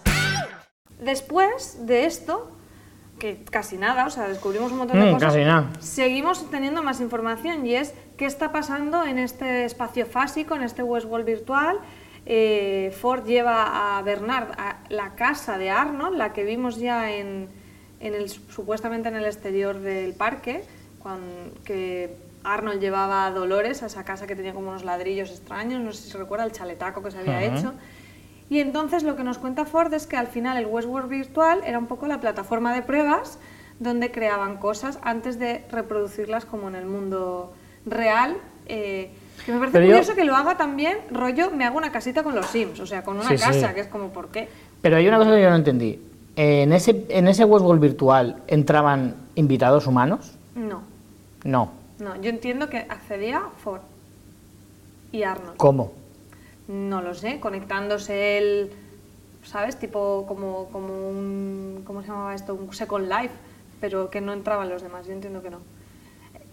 Después de esto, que casi nada, o sea, descubrimos un montón de mm, cosas. Casi nada. Seguimos teniendo más información y es qué está pasando en este espacio fásico, en este Westworld virtual eh, Ford lleva a Bernard a la casa de Arnold, la que vimos ya en, el, supuestamente en el exterior del parque, cuando, que Arnold llevaba a Dolores a esa casa que tenía como unos ladrillos extraños, no sé si se recuerda el chaletaco que se había hecho. Y entonces lo que nos cuenta Ford es que al final el Westworld virtual era un poco la plataforma de pruebas donde creaban cosas antes de reproducirlas como en el mundo real. Eh, que me parece curioso que lo haga también, rollo, me hago una casita con los Sims, o sea, con una casa, que es como, ¿por qué? Pero hay una cosa que yo no entendí. ¿En ese, en ese Westworld virtual entraban invitados humanos? No. No. No, yo entiendo que accedía Ford y Arnold. ¿Cómo? No lo sé, conectándose él, ¿sabes? Tipo como, como un, ¿cómo se llamaba esto? Un Second Life, pero que no entraban los demás, yo entiendo que no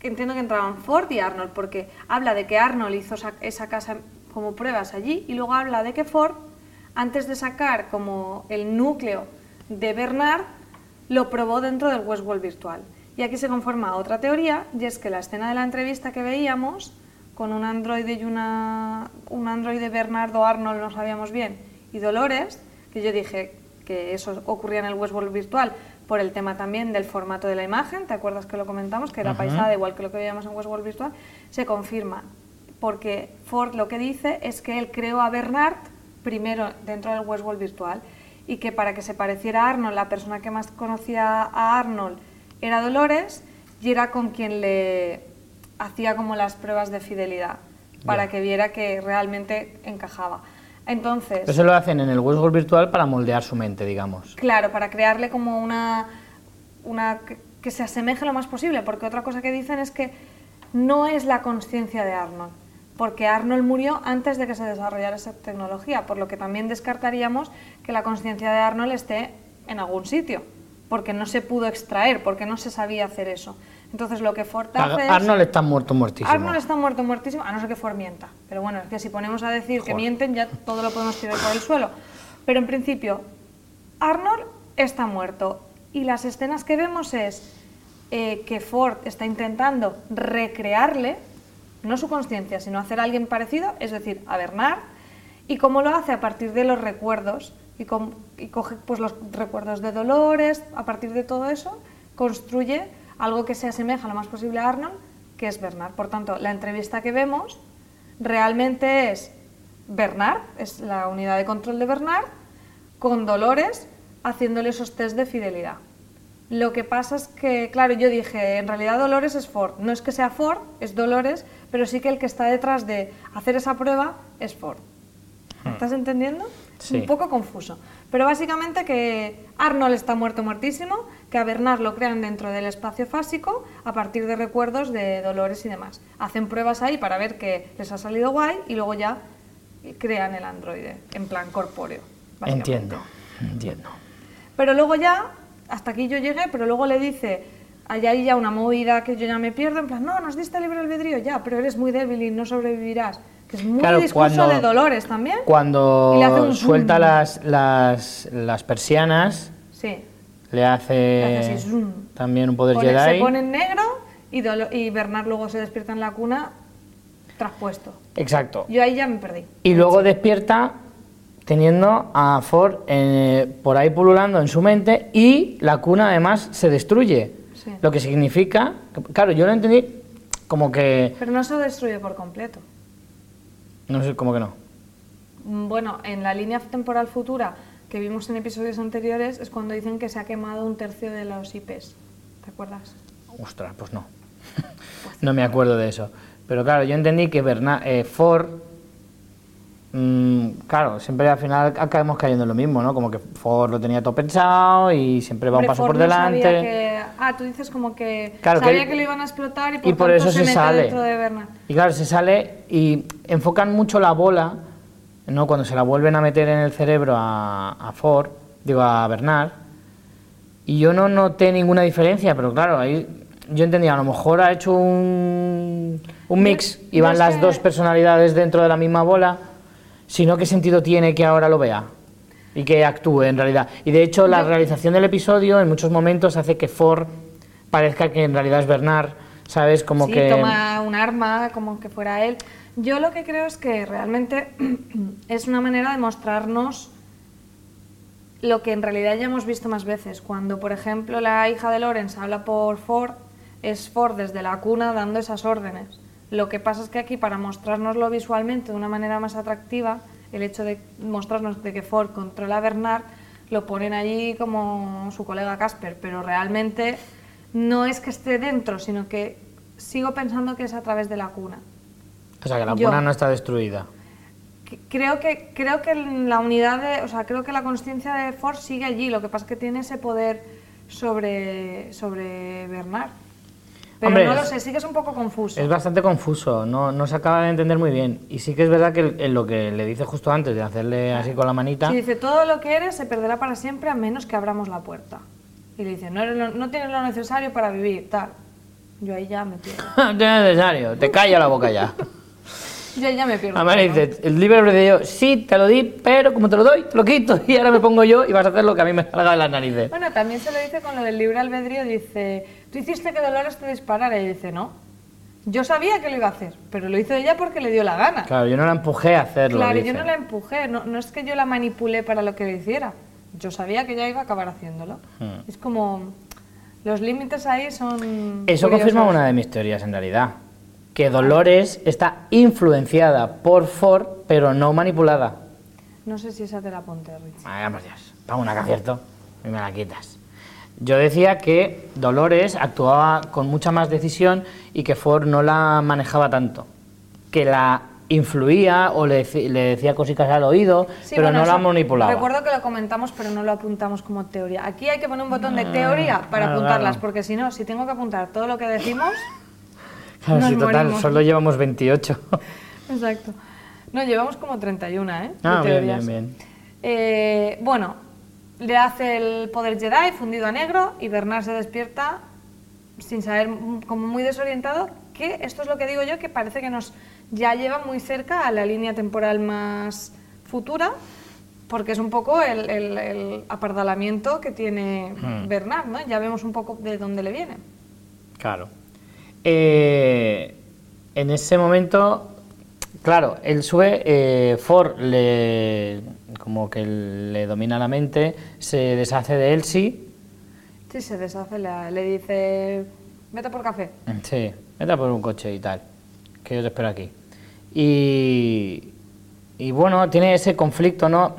entiendo que entraban Ford y Arnold, porque habla de que Arnold hizo esa casa como pruebas allí y luego habla de que Ford, antes de sacar como el núcleo de Bernard, lo probó dentro del Westworld virtual. Y aquí se conforma otra teoría, y es que la escena de la entrevista que veíamos, con un androide y una, un androide Bernardo Arnold, no sabíamos bien, y Dolores, que yo dije que eso ocurría en el Westworld virtual, por el tema también del formato de la imagen, ¿te acuerdas que lo comentamos? Que era paisada, igual que lo que veíamos en Westworld Virtual, se confirma. Porque Ford lo que dice es que él creó a Bernard primero dentro del Westworld Virtual y que para que se pareciera a Arnold, la persona que más conocía a Arnold era Dolores y era con quien le hacía como las pruebas de fidelidad para que viera que realmente encajaba. Entonces, Eso lo hacen en el Westworld virtual para moldear su mente, digamos. Claro, para crearle como una, una que, que se asemeje lo más posible, porque otra cosa que dicen es que no es la conciencia de Arnold, porque Arnold murió antes de que se desarrollara esa tecnología, por lo que también descartaríamos que la conciencia de Arnold esté en algún sitio, porque no se pudo extraer, porque no se sabía hacer eso. Entonces lo que Ford hace es... Arnold está muerto, muertísimo. Arnold está muerto, muertísimo, a no ser que Ford mienta. Pero bueno, es que si ponemos a decir que mienten, ya todo lo podemos tirar por el suelo. Pero en principio, Arnold está muerto. Y las escenas que vemos es eh, que Ford está intentando recrearle, no su conciencia, sino hacer a alguien parecido, es decir, a Bernard. Y cómo lo hace a partir de los recuerdos. Y, y coge pues, los recuerdos de Dolores, a partir de todo eso, construye algo que se asemeja lo más posible a Arnold, que es Bernard. Por tanto, la entrevista que vemos realmente es Bernard, es la unidad de control de Bernard, con Dolores haciéndole esos test de fidelidad. Lo que pasa es que, claro, yo dije, en realidad Dolores es Ford. No es que sea Ford, es Dolores, pero sí que el que está detrás de hacer esa prueba es Ford. ¿Me ¿Estás entendiendo? Sí. Un poco confuso. Pero básicamente que Arnold está muerto muertísimo, que a Bernard lo crean dentro del espacio fásico a partir de recuerdos de Dolores y demás. Hacen pruebas ahí para ver que les ha salido guay y luego ya crean el androide en plan corpóreo. Entiendo, entiendo. Pero luego ya, hasta aquí yo llegué, pero luego le dice, allá hay ya una movida que yo ya me pierdo, en plan, no, nos diste libre albedrío ya, pero eres muy débil y no sobrevivirás. Que es muy Claro, discurso cuando- de Dolores también. Cuando suelta zoom. las, las, las persianas, Sí. Le hace, Le hace así, zoom. también un poder Pone- Jedi. se pone en negro y, y Bernard luego se despierta en la cuna traspuesto. Exacto. Yo ahí ya me perdí. Y luego despierta teniendo a Ford eh, por ahí pululando en su mente y la cuna además se destruye. Sí. Lo que significa, claro, yo lo entendí como que, Pero no se destruye por completo. no sé, como que no. Mm, Bueno, en la línea temporal futura que vimos en episodios anteriores es cuando dicen que se ha quemado un tercio de los IPs. ¿Te acuerdas? Ostras, pues no. *laughs* no me acuerdo de eso. Pero claro, yo entendí que Berna- eh, Ford, mm, claro, siempre al final acabamos cayendo en lo mismo, ¿no? Como que Ford lo tenía todo pensado y siempre va un paso Ford por no sabía delante. que- Ah, tú dices como que Claro, que sabía él- que, lo iban a explotar y por, y por tanto eso se, mete sale. dentro de Bernard. Y claro, se sale y enfocan mucho la bola, ¿no? Cuando se la vuelven a meter en el cerebro a, a Ford, digo a Bernard, y yo no noté ninguna diferencia, pero claro, ahí yo entendía, a lo mejor ha hecho un, un mix y van las dos personalidades dentro de la misma bola, sino qué sentido tiene que ahora lo vea y que actúe en realidad. Y de hecho, la realización del episodio en muchos momentos hace que Ford parezca que en realidad es Bernard, ¿sabes? Como sí, que... toma un arma como que fuera él. Yo lo que creo es que realmente *clears throat* es una manera de mostrarnos lo que en realidad ya hemos visto más veces. Cuando, por ejemplo, la hija de Lawrence habla por Ford, es Ford desde la cuna dando esas órdenes. Lo que pasa es que aquí, para mostrárnoslo visualmente de una manera más atractiva, el hecho de mostrarnos de que Ford controla a Bernard, lo ponen allí como su colega Casper, pero realmente no es que esté dentro, sino que sigo pensando que es a través de la cuna. O sea, que la Yo. no está destruida. Creo que, creo que la unidad de, o sea, creo que la conciencia de Ford sigue allí, lo que pasa es que tiene ese poder sobre, sobre Bernard. Pero Hombre, no lo sé, sí que es un poco confuso. Es bastante confuso, no, no se acaba de entender muy bien. Y sí que es verdad que el- en lo que le dice justo antes de hacerle así con la manita, Sí, dice, todo lo que eres se perderá para siempre a menos que abramos la puerta. Y le dice, no, eres lo- no tienes lo necesario para vivir, tal. Yo ahí ya me pierdo. *laughs* no es necesario, te calla la boca ya. *laughs* Ahí ya me pierdo. Además le dice, el libre albedrío, sí, te lo di, pero como te lo doy, te lo quito *laughs* y ahora me pongo yo y vas a hacer lo que a mí me salga de las narices. Bueno, también se lo dice con lo del libre albedrío, dice, tú hiciste que Dolores te disparara y dice, no. Yo sabía que lo iba a hacer, pero lo hizo ella porque le dio la gana. Claro, yo no la empujé a hacerlo. Claro, dice. yo no la empujé, no, no es que yo la manipulé para lo que lo hiciera. Yo sabía que ya iba a acabar haciéndolo. Hmm. Es como... Los límites ahí son... Eso curiosos. confirma una de mis teorías en realidad. Que Dolores está influenciada por Ford, pero no manipulada. No sé si esa te la apunté, Rich. Vaya por Dios, pago una que acierto y me la quitas. Yo decía que Dolores actuaba con mucha más decisión y que Ford no la manejaba tanto. Que la influía o le, decía cositas al oído, Sí, pero bueno, no la manipulaba. Recuerdo que lo comentamos, pero no lo apuntamos como teoría. Aquí hay que poner un botón de teoría para claro, apuntarlas, claro. porque si no, si tengo que apuntar todo lo que decimos... Claro, nos sí, total, morimos. solo llevamos 28. *laughs* Exacto. No, llevamos como 31, ¿eh? ah, bien, bien, bien. Eh, bueno, le hace el poder Jedi fundido a negro y Bernard se despierta sin saber, mm, como muy desorientado, que esto es lo que digo yo, que parece que nos ya lleva muy cerca a la línea temporal más futura, porque es un poco el, el- el apardalamiento que tiene Hmm. Bernard, ¿no? Ya vemos un poco de dónde le viene. Claro. Eh, en ese momento, claro, él sube, eh, Ford le, como que le domina la mente, se deshace de Elsie, Sí, se deshace, le, le dice, vete por café. sí, vete por un coche y tal, que yo te espero aquí. Y, y bueno, tiene ese conflicto, ¿no?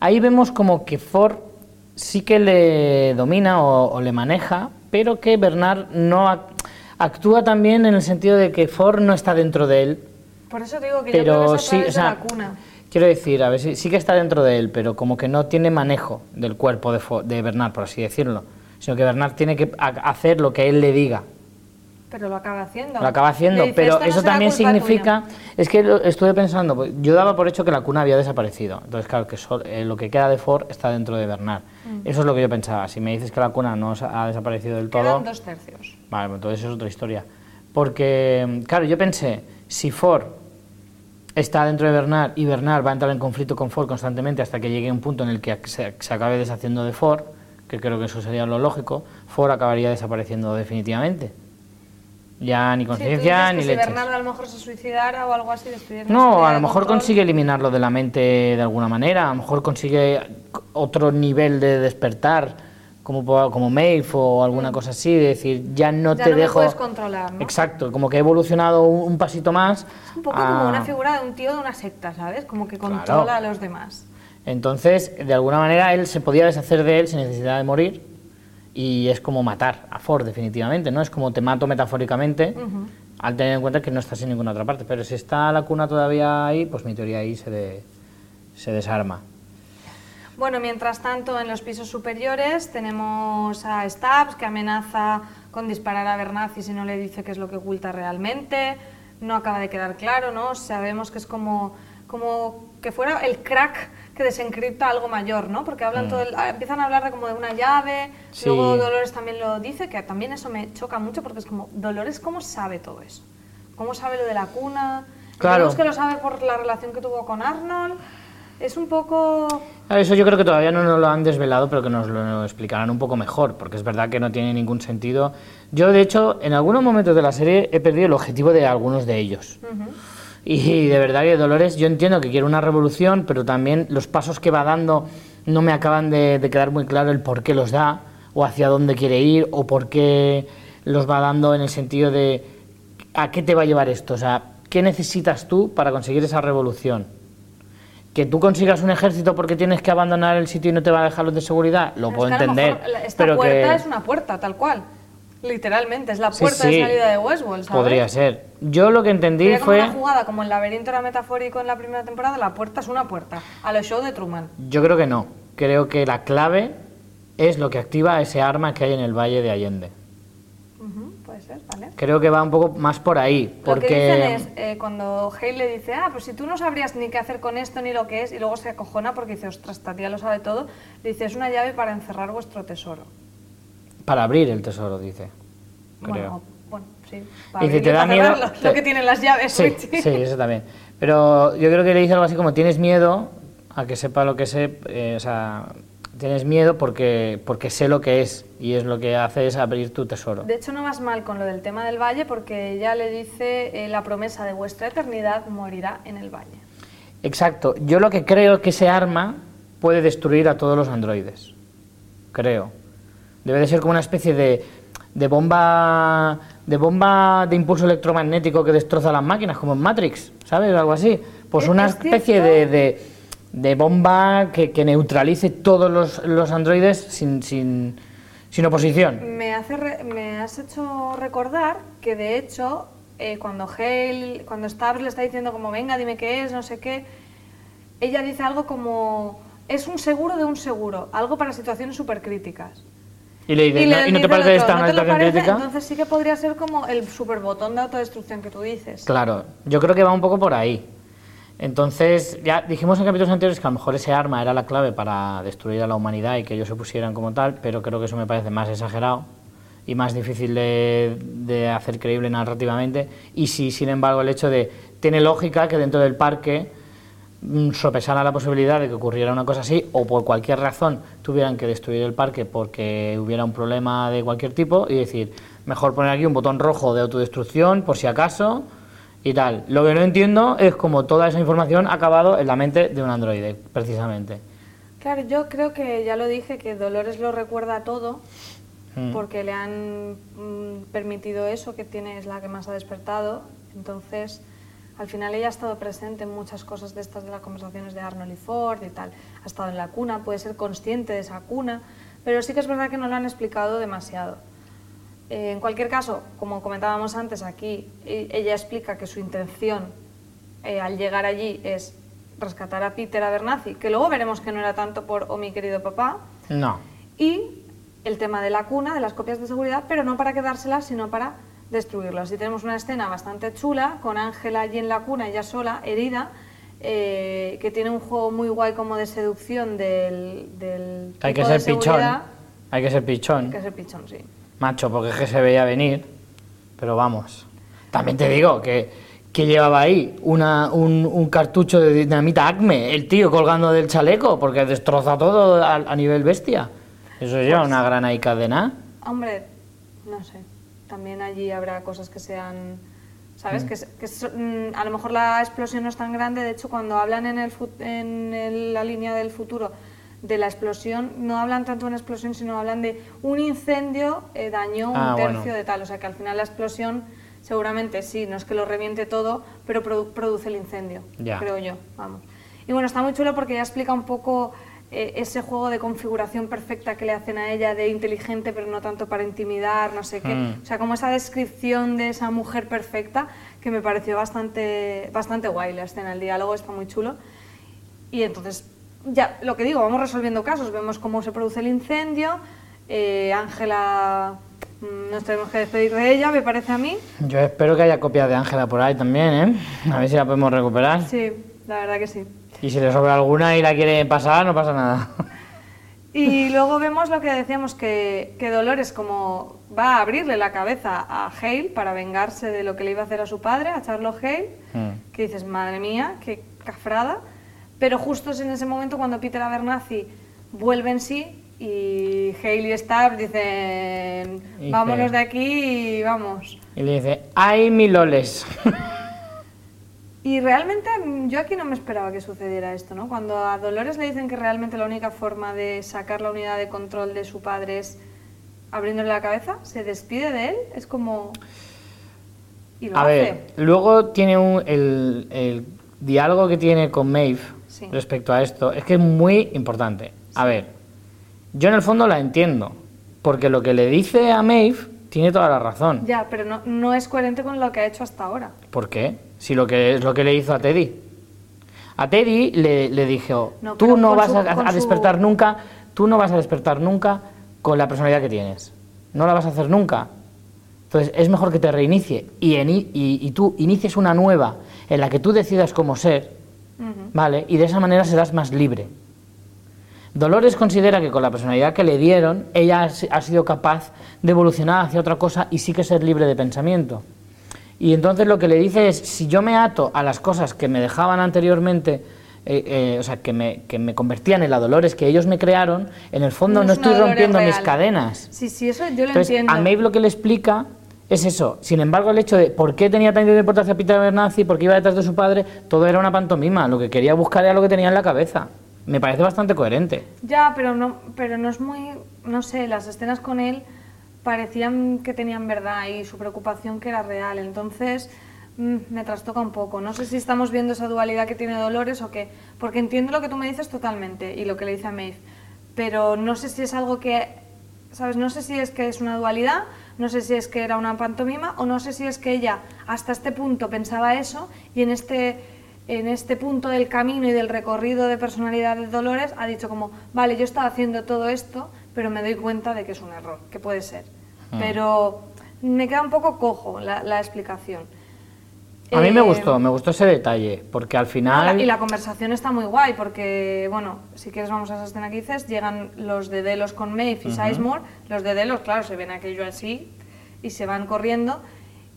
Ahí vemos como que Ford sí que le domina o, o le maneja, pero que Bernard no actúa también en el sentido de que Ford no está dentro de él, Por eso digo que yo creo pero que es a sí, o sea, la cuna. quiero decir, a ver, sí, sí que está dentro de él, pero como que no tiene manejo del cuerpo de, de Bernard, por así decirlo, sino que Bernard tiene que ha- hacer lo que él le diga. Pero lo acaba haciendo. Lo acaba haciendo, dice, pero "Esto no eso también significa, tuya". es que lo estuve pensando, pues, yo daba por hecho que la cuna había desaparecido, entonces claro, que sol- eh, lo que queda de Ford está dentro de Bernard. Mm. Eso es lo que yo pensaba, si me dices que la cuna no ha desaparecido del todo, Quedan dos tercios. vale, pues entonces es otra historia. Porque, claro, yo pensé, si Ford está dentro de Bernard y Bernard va a entrar en conflicto con Ford constantemente hasta que llegue un punto en el que se, se acabe deshaciendo de Ford, que creo que eso sería lo lógico, Ford acabaría desapareciendo definitivamente. Ya ni conciencia ni que si leches. Bernardo a lo mejor se suicidara o algo así, No, a lo mejor control. consigue eliminarlo de la mente de alguna manera, a lo mejor consigue otro nivel de despertar, como, como Maeve o alguna cosa así, de decir, ya no Mm. Ya te no me dejo... puedes controlar, ¿no? Exacto, como que he evolucionado un, un pasito más. Es un poco a- como una figura de un tío de una secta, ¿sabes? Como que controla a los demás. Entonces, de alguna manera, él se podía deshacer de él sin necesidad de morir. Y es como matar a Ford, definitivamente, ¿no? Es como te mato metafóricamente, al tener en cuenta que no estás en ninguna otra parte. Pero si está la cuna todavía ahí, pues mi teoría ahí se, de- se desarma. Bueno, mientras tanto, en los pisos superiores tenemos a Stubbs que amenaza con disparar a Bernazzi si no le dice qué es lo que oculta realmente. No acaba de quedar claro, ¿no? Sabemos que es como, como que fuera el crack que desencripta algo mayor, ¿no? Porque hablan todo el- ah, empiezan a hablar de como de una llave, Mm. Sí. luego Dolores también lo dice, que también eso me choca mucho porque es como, Dolores, ¿cómo sabe todo eso? ¿Cómo sabe lo de la cuna? Claro. Entendemos que lo sabe por la relación que tuvo con Arnold. Es un poco... Eso yo creo que todavía no nos lo han desvelado, pero que nos lo explicarán un poco mejor, porque es verdad que no tiene ningún sentido. Yo, de hecho, en algunos momentos de la serie he perdido el objetivo de algunos de ellos. Y de verdad que Dolores, yo entiendo que quiere una revolución, pero también los pasos que va dando no me acaban de, de quedar muy claro el por qué los da, o hacia dónde quiere ir, o por qué los va dando en el sentido de a qué te va a llevar esto. O sea, ¿qué necesitas tú para conseguir esa revolución? Que tú consigas un ejército porque tienes que abandonar el sitio y no te va a dejar los de seguridad, lo puedo que entender. la- esta pero puerta que... es una puerta, tal cual. Literalmente, es la puerta sí, de salida de Westworld, ¿sabes? Podría ser. Yo lo que entendí Sería como fue... una jugada, como el laberinto era metafórico en la primera temporada, la puerta es una puerta. A los shows de Truman. Yo creo que no. Creo que la clave es lo que activa ese arma que hay en el Valle de Allende. Puede ser, ¿vale? Creo que va un poco más por ahí, Lo que porque dicen es, eh, cuando Hale le dice, ah, pues si tú no sabrías ni qué hacer con esto ni lo que es, y luego se acojona porque dice, ostras, esta tía lo sabe todo, le dice, es una llave para encerrar vuestro tesoro. Para abrir el tesoro, dice. Creo. Bueno, bueno, sí. Para Dice, abrirlo ¿te y da miedo? Te- Lo que tienen las llaves. Sí, sí, eso también. Pero yo creo que le dice algo así como tienes miedo a que sepa lo que sé, eh, o sea, tienes miedo porque, porque sé lo que es y es lo que hace es abrir tu tesoro. De hecho, no vas mal con lo del tema del valle porque ella le dice, eh, la promesa de vuestra eternidad morirá en el valle. Exacto. Yo lo que creo que ese arma puede destruir a todos los androides. Creo. Debe de ser como una especie de, de bomba de bomba de impulso electromagnético que destroza las máquinas, como en Matrix, ¿sabes? Algo así. Pues Es- una es especie de, de, de bomba que, que neutralice todos los, los androides sin, sin, sin oposición. Me, hace re- me has hecho recordar que de hecho eh, cuando Hale, cuando Stabs le está diciendo como venga, dime qué es, no sé qué, ella dice algo como es un seguro de un seguro, algo para situaciones súper críticas. Y le dice, le ¿no, ¿y te parece esta ¿no una situación crítica? Entonces sí que podría ser como el super botón de autodestrucción que tú dices. Claro, yo creo que va un poco por ahí. Entonces, ya dijimos en capítulos anteriores que a lo mejor ese arma era la clave para destruir a la humanidad y que ellos se pusieran como tal, pero creo que eso me parece más exagerado y más difícil de, de hacer creíble narrativamente. Y sí, sin embargo, el hecho de. Tiene lógica que dentro del parque sopesara la posibilidad de que ocurriera una cosa así o por cualquier razón tuvieran que destruir el parque porque hubiera un problema de cualquier tipo y decir, mejor poner aquí un botón rojo de autodestrucción por si acaso y tal. Lo que no entiendo es cómo toda esa información ha acabado en la mente de un androide, precisamente. Claro, yo creo que ya lo dije, que Dolores lo recuerda todo, Mm. porque le han mm, permitido eso, que tiene, es la que más ha despertado. Entonces, al final ella ha estado presente en muchas cosas de estas de las conversaciones de Arnold y Ford y tal. Ha estado en la cuna, puede ser consciente de esa cuna, pero sí que es verdad que no lo han explicado demasiado. Eh, en cualquier caso, como comentábamos antes aquí, e- ella explica que su intención eh, al llegar allí es rescatar a Peter Abernathy, que luego veremos que no era tanto por oh mi querido papá, No. y el tema de la cuna, de las copias de seguridad, pero no para quedárselas, sino para destruirlas. Y tenemos una escena bastante chula con Ángela allí en la cuna, ella sola, herida, eh, que tiene un juego muy guay como de seducción del, del Hay que de ser pichón. Hay que ser Hay pichón. que ser pichón, sí. Macho, porque es que se veía venir. Pero vamos. También te digo que, que llevaba ahí una, un, un cartucho de dinamita Acme, el tío colgando del chaleco, porque destroza todo a, a nivel bestia. Eso lleva una grana y cadena. Hombre, no sé. También allí habrá cosas que sean. ¿Sabes? Que, se- que so- mm, a lo mejor la explosión no es tan grande. De hecho, cuando hablan en, el, en el- la línea del futuro de la explosión, no hablan tanto de una explosión, sino hablan de un incendio eh, dañó un Ah, tercio bueno. de tal. O sea que al final la explosión, seguramente sí, no es que lo reviente todo, pero produ- produce el incendio, Ya. creo yo. Vamos. Y bueno, está muy chulo porque ya explica un poco eh, ese juego de configuración perfecta que le hacen a ella, de inteligente pero no tanto para intimidar, no sé qué. Mm. O sea, como esa descripción de esa mujer perfecta que me pareció bastante, bastante guay la escena, el diálogo está muy chulo. Y entonces, ya, lo que digo, vamos resolviendo casos, vemos cómo se produce el incendio, eh, Ángela, mm, nos tenemos que despedir de ella, me parece a mí. Yo espero que haya copias de Ángela por ahí también, ¿eh? A ver si la podemos recuperar. Sí, la verdad que sí. Y si le sobra alguna y la quiere pasar, no pasa nada. *laughs* Y luego vemos lo que decíamos, que, que Dolores como va a abrirle la cabeza a Hale para vengarse de lo que le iba a hacer a su padre, a Charlotte Hale, Mm. que dices, madre mía, qué cafrada. Pero justo es en ese momento cuando Peter Abernathy vuelve en sí y Hale y Stab dicen, Dice- vámonos de aquí y vamos. Y le dice, ¡ay, mi loles! *laughs* Y realmente mm, yo aquí no me esperaba que sucediera esto, ¿no? Cuando a Dolores le dicen que realmente la única forma de sacar la unidad de control de su padre es abriéndole la cabeza, se despide de él, es como... Y lo A hace. ver, luego tiene un, el, el diálogo que tiene con Maeve Sí. respecto a esto, es que es muy importante. A ver, yo en el fondo la entiendo, porque lo que le dice a Maeve tiene toda la razón. Ya, pero no, no es coherente con lo que ha hecho hasta ahora. ¿Por qué? Si lo que es lo que le hizo a Teddy. A Teddy le, le dijo, No, tú no vas su- a, su- despertar nunca, tú no vas a despertar nunca con la personalidad que tienes. No la vas a hacer nunca. Entonces es mejor que te reinicie y, eni- y, y tú inicies una nueva en la que tú decidas cómo ser, ¿vale? Y de esa manera serás más libre. Dolores considera que con la personalidad que le dieron, ella ha sido capaz de evolucionar hacia otra cosa y sí que ser libre de pensamiento. Y entonces lo que le dice es, si yo me ato a las cosas que me dejaban anteriormente, eh, eh, o sea, que me, que me convertían en la Dolores que ellos me crearon, en el fondo no, estoy rompiendo mis cadenas. Sí, sí, eso yo lo Entonces, entiendo. a Maeve lo que le explica es eso. Sin embargo, el hecho de por qué tenía tanta importancia Peter Abernathy, por qué iba detrás de su padre, todo era una pantomima. Lo que quería buscar era lo que tenía en la cabeza. me parece bastante coherente. Ya, pero no, pero no es muy, no sé, las escenas con él parecían que tenían verdad y su preocupación que era real, entonces mm, me trastoca un poco. No sé si estamos viendo esa dualidad que tiene Dolores o qué, porque entiendo lo que tú me dices totalmente y lo que le dice a Maeve, pero no sé si es algo que, ¿sabes? No sé si es que es una dualidad, no sé si es que era una pantomima o no sé si es que ella hasta este punto pensaba eso y en este en este punto del camino y del recorrido de personalidad de Dolores ha dicho como, vale, yo estaba haciendo todo esto, pero me doy cuenta de que es un error, que puede ser. Mm. Pero me queda un poco cojo la, la explicación. A mí me Eh, gustó, me gustó ese detalle, porque al final... y la conversación está muy guay porque, bueno, si quieres vamos a esa escena que dices, llegan los de Delos con Maeve y Sizemore, los de Delos, claro, se ven aquello así y se van corriendo,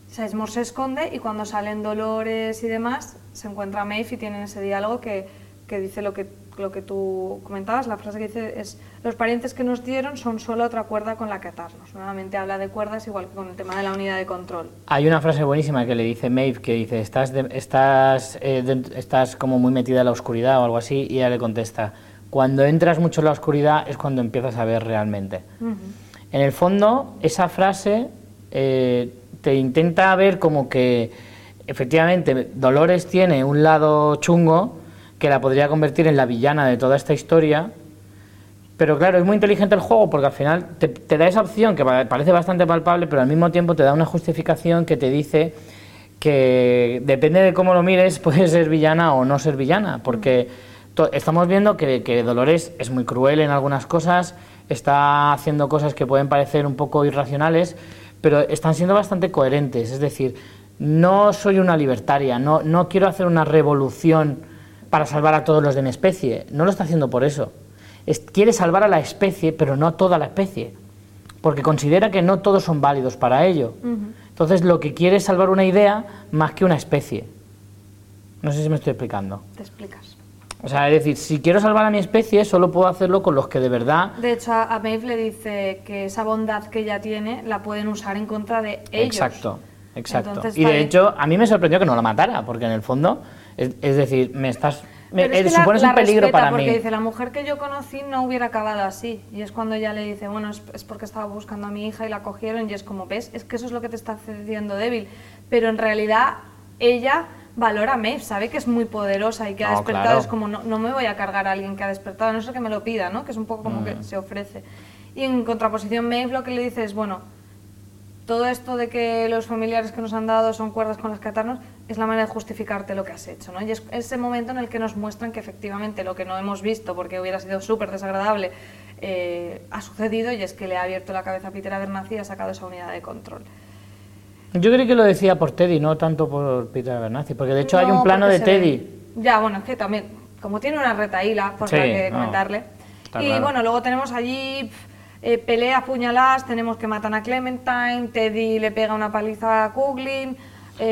Sizemore se esconde y cuando salen Dolores y demás, se encuentra Maeve y tienen ese diálogo que, que dice lo que, lo que tú comentabas, la frase que dice es, los parientes que nos dieron son solo otra cuerda con la que atarnos. Nuevamente habla de cuerdas igual que con el tema de la unidad de control. Hay una frase buenísima que le dice Maeve, que dice, estás, de- estás, eh, estás como muy metida en la oscuridad o algo así, y ella le contesta, cuando entras mucho en la oscuridad es cuando empiezas a ver realmente. En el fondo, esa frase eh, te intenta ver como que efectivamente Dolores tiene un lado chungo que la podría convertir en la villana de toda esta historia, pero claro, es muy inteligente el juego porque al final te, da esa opción que pa- parece bastante palpable, pero al mismo tiempo te da una justificación que te dice que depende de cómo lo mires, *laughs* puede ser villana o no ser villana, porque estamos viendo que, que Dolores es muy cruel en algunas cosas, está haciendo cosas que pueden parecer un poco irracionales, pero están siendo bastante coherentes, es decir, no soy una libertaria, no, no quiero hacer una revolución para salvar a todos los de mi especie, no lo está haciendo por eso. Es- quiere salvar a la especie, pero no a toda la especie, porque considera que no todos son válidos para ello. Entonces lo que quiere es salvar una idea más que una especie. No sé si me estoy explicando. Te explicas. O sea, es decir, si quiero salvar a mi especie, solo puedo hacerlo con los que de verdad... De hecho, a Maeve le dice que esa bondad que ella tiene la pueden usar en contra de ellos. Exacto, exacto. Entonces, y de hecho, a mí me sorprendió que no la matara, porque en el fondo, es, es decir, me estás... Me, es que supones la un peligro para porque mí. dice, la mujer que yo conocí no hubiera acabado así. Y es cuando ella le dice, bueno, es, es porque estaba buscando a mi hija y la cogieron. Y es como, ves, es que eso es lo que te está haciendo débil. Pero en realidad ella valora a Maeve, sabe que es muy poderosa y que ha No, despertado. claro. Es como, no, no me voy a cargar a alguien que ha despertado, no ser que me lo pida, ¿no? Que es un poco como Mm. que se ofrece. Y en contraposición, Maeve lo que le dice es, bueno, todo esto de que los familiares que nos han dado son cuerdas con las que atarnos es la manera de justificarte lo que has hecho, ¿no? Y es ese momento en el que nos muestran que efectivamente lo que no hemos visto, porque hubiera sido súper desagradable, eh, ha sucedido y es que le ha abierto la cabeza a Peter Abernathy y ha sacado esa unidad de control. Yo creo que lo decía por Teddy, no tanto por Peter Abernathy, porque de hecho hay un plano de ve- Teddy. Ya, bueno, es que también, como tiene una retaíla, Sí, hay que no, comentarle. y claro. bueno, luego tenemos allí eh, pelea, puñaladas, tenemos que matan a Clementine, Teddy le pega una paliza a Kuglin.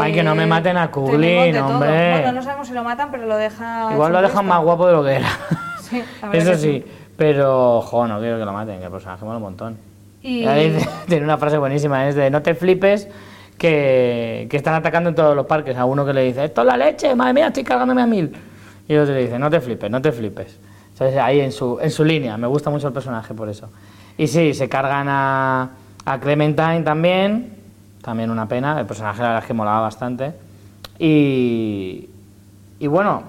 Ay, que no me maten a Kuglin, hombre. Bueno, no sabemos si lo matan, pero lo deja. Igual lo dejan más guapo de lo que era. *laughs* Sí, la *laughs* Eso que sí, pero, jo, no quiero que lo maten, que el personaje mola un montón. Y- *laughs* Tiene una frase buenísima, es de no te flipes que, que están atacando en todos los parques. A uno que le dice, esto es la leche, madre mía, estoy cargándome a mil. Y el otro le dice, no te flipes, no te flipes. Ahí en su, en su línea, me gusta mucho el personaje por eso. Y sí, se cargan a, a Clementine también, también una pena, el personaje la verdad es que molaba bastante. Y, y bueno,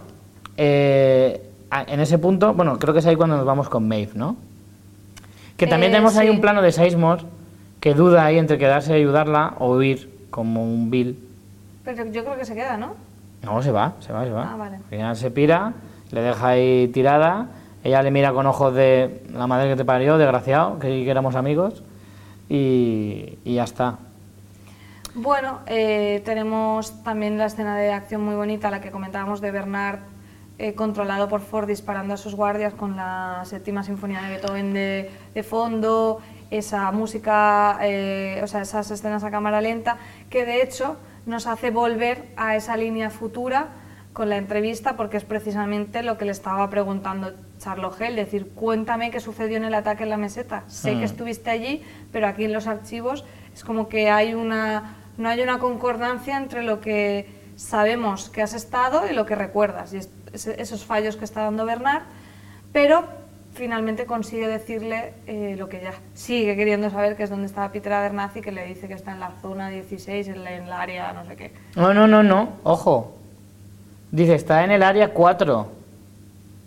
eh, en ese punto, bueno, creo que es ahí cuando nos vamos con Maeve, ¿no? Que también Eh, tenemos ahí sí. un plano de Sizemore que duda ahí entre quedarse y ayudarla o huir como un Bill. Pero yo creo que se queda, ¿no? No, se va, se va, se va. Ah, vale. Al final se pira, le deja ahí tirada, ella le mira con ojos de la madre que te parió, desgraciado, que, éramos amigos, y, ya está. Bueno, eh, tenemos también la escena de acción muy bonita, la que comentábamos de Bernard eh, controlado por Ford disparando a sus guardias con la séptima sinfonía de Beethoven de, de fondo, esa música, eh, o sea, esas escenas a cámara lenta, que de hecho nos hace volver a esa línea futura con la entrevista porque es precisamente lo que le estaba preguntando Charlo Gel, decir, cuéntame qué sucedió en el ataque en la meseta. Sé Mm. que estuviste allí, pero aquí en los archivos es como que hay una, no hay una concordancia entre lo que sabemos que has estado y lo que recuerdas. Y es- es- esos fallos que está dando Bernard, pero finalmente consigue decirle eh, lo que ya sigue queriendo saber, que es dónde estaba Peter Abernathy, que le dice que está en la zona 16, en, la, en área no sé qué. No, no, no, no, ojo. Dice, está en el área 4.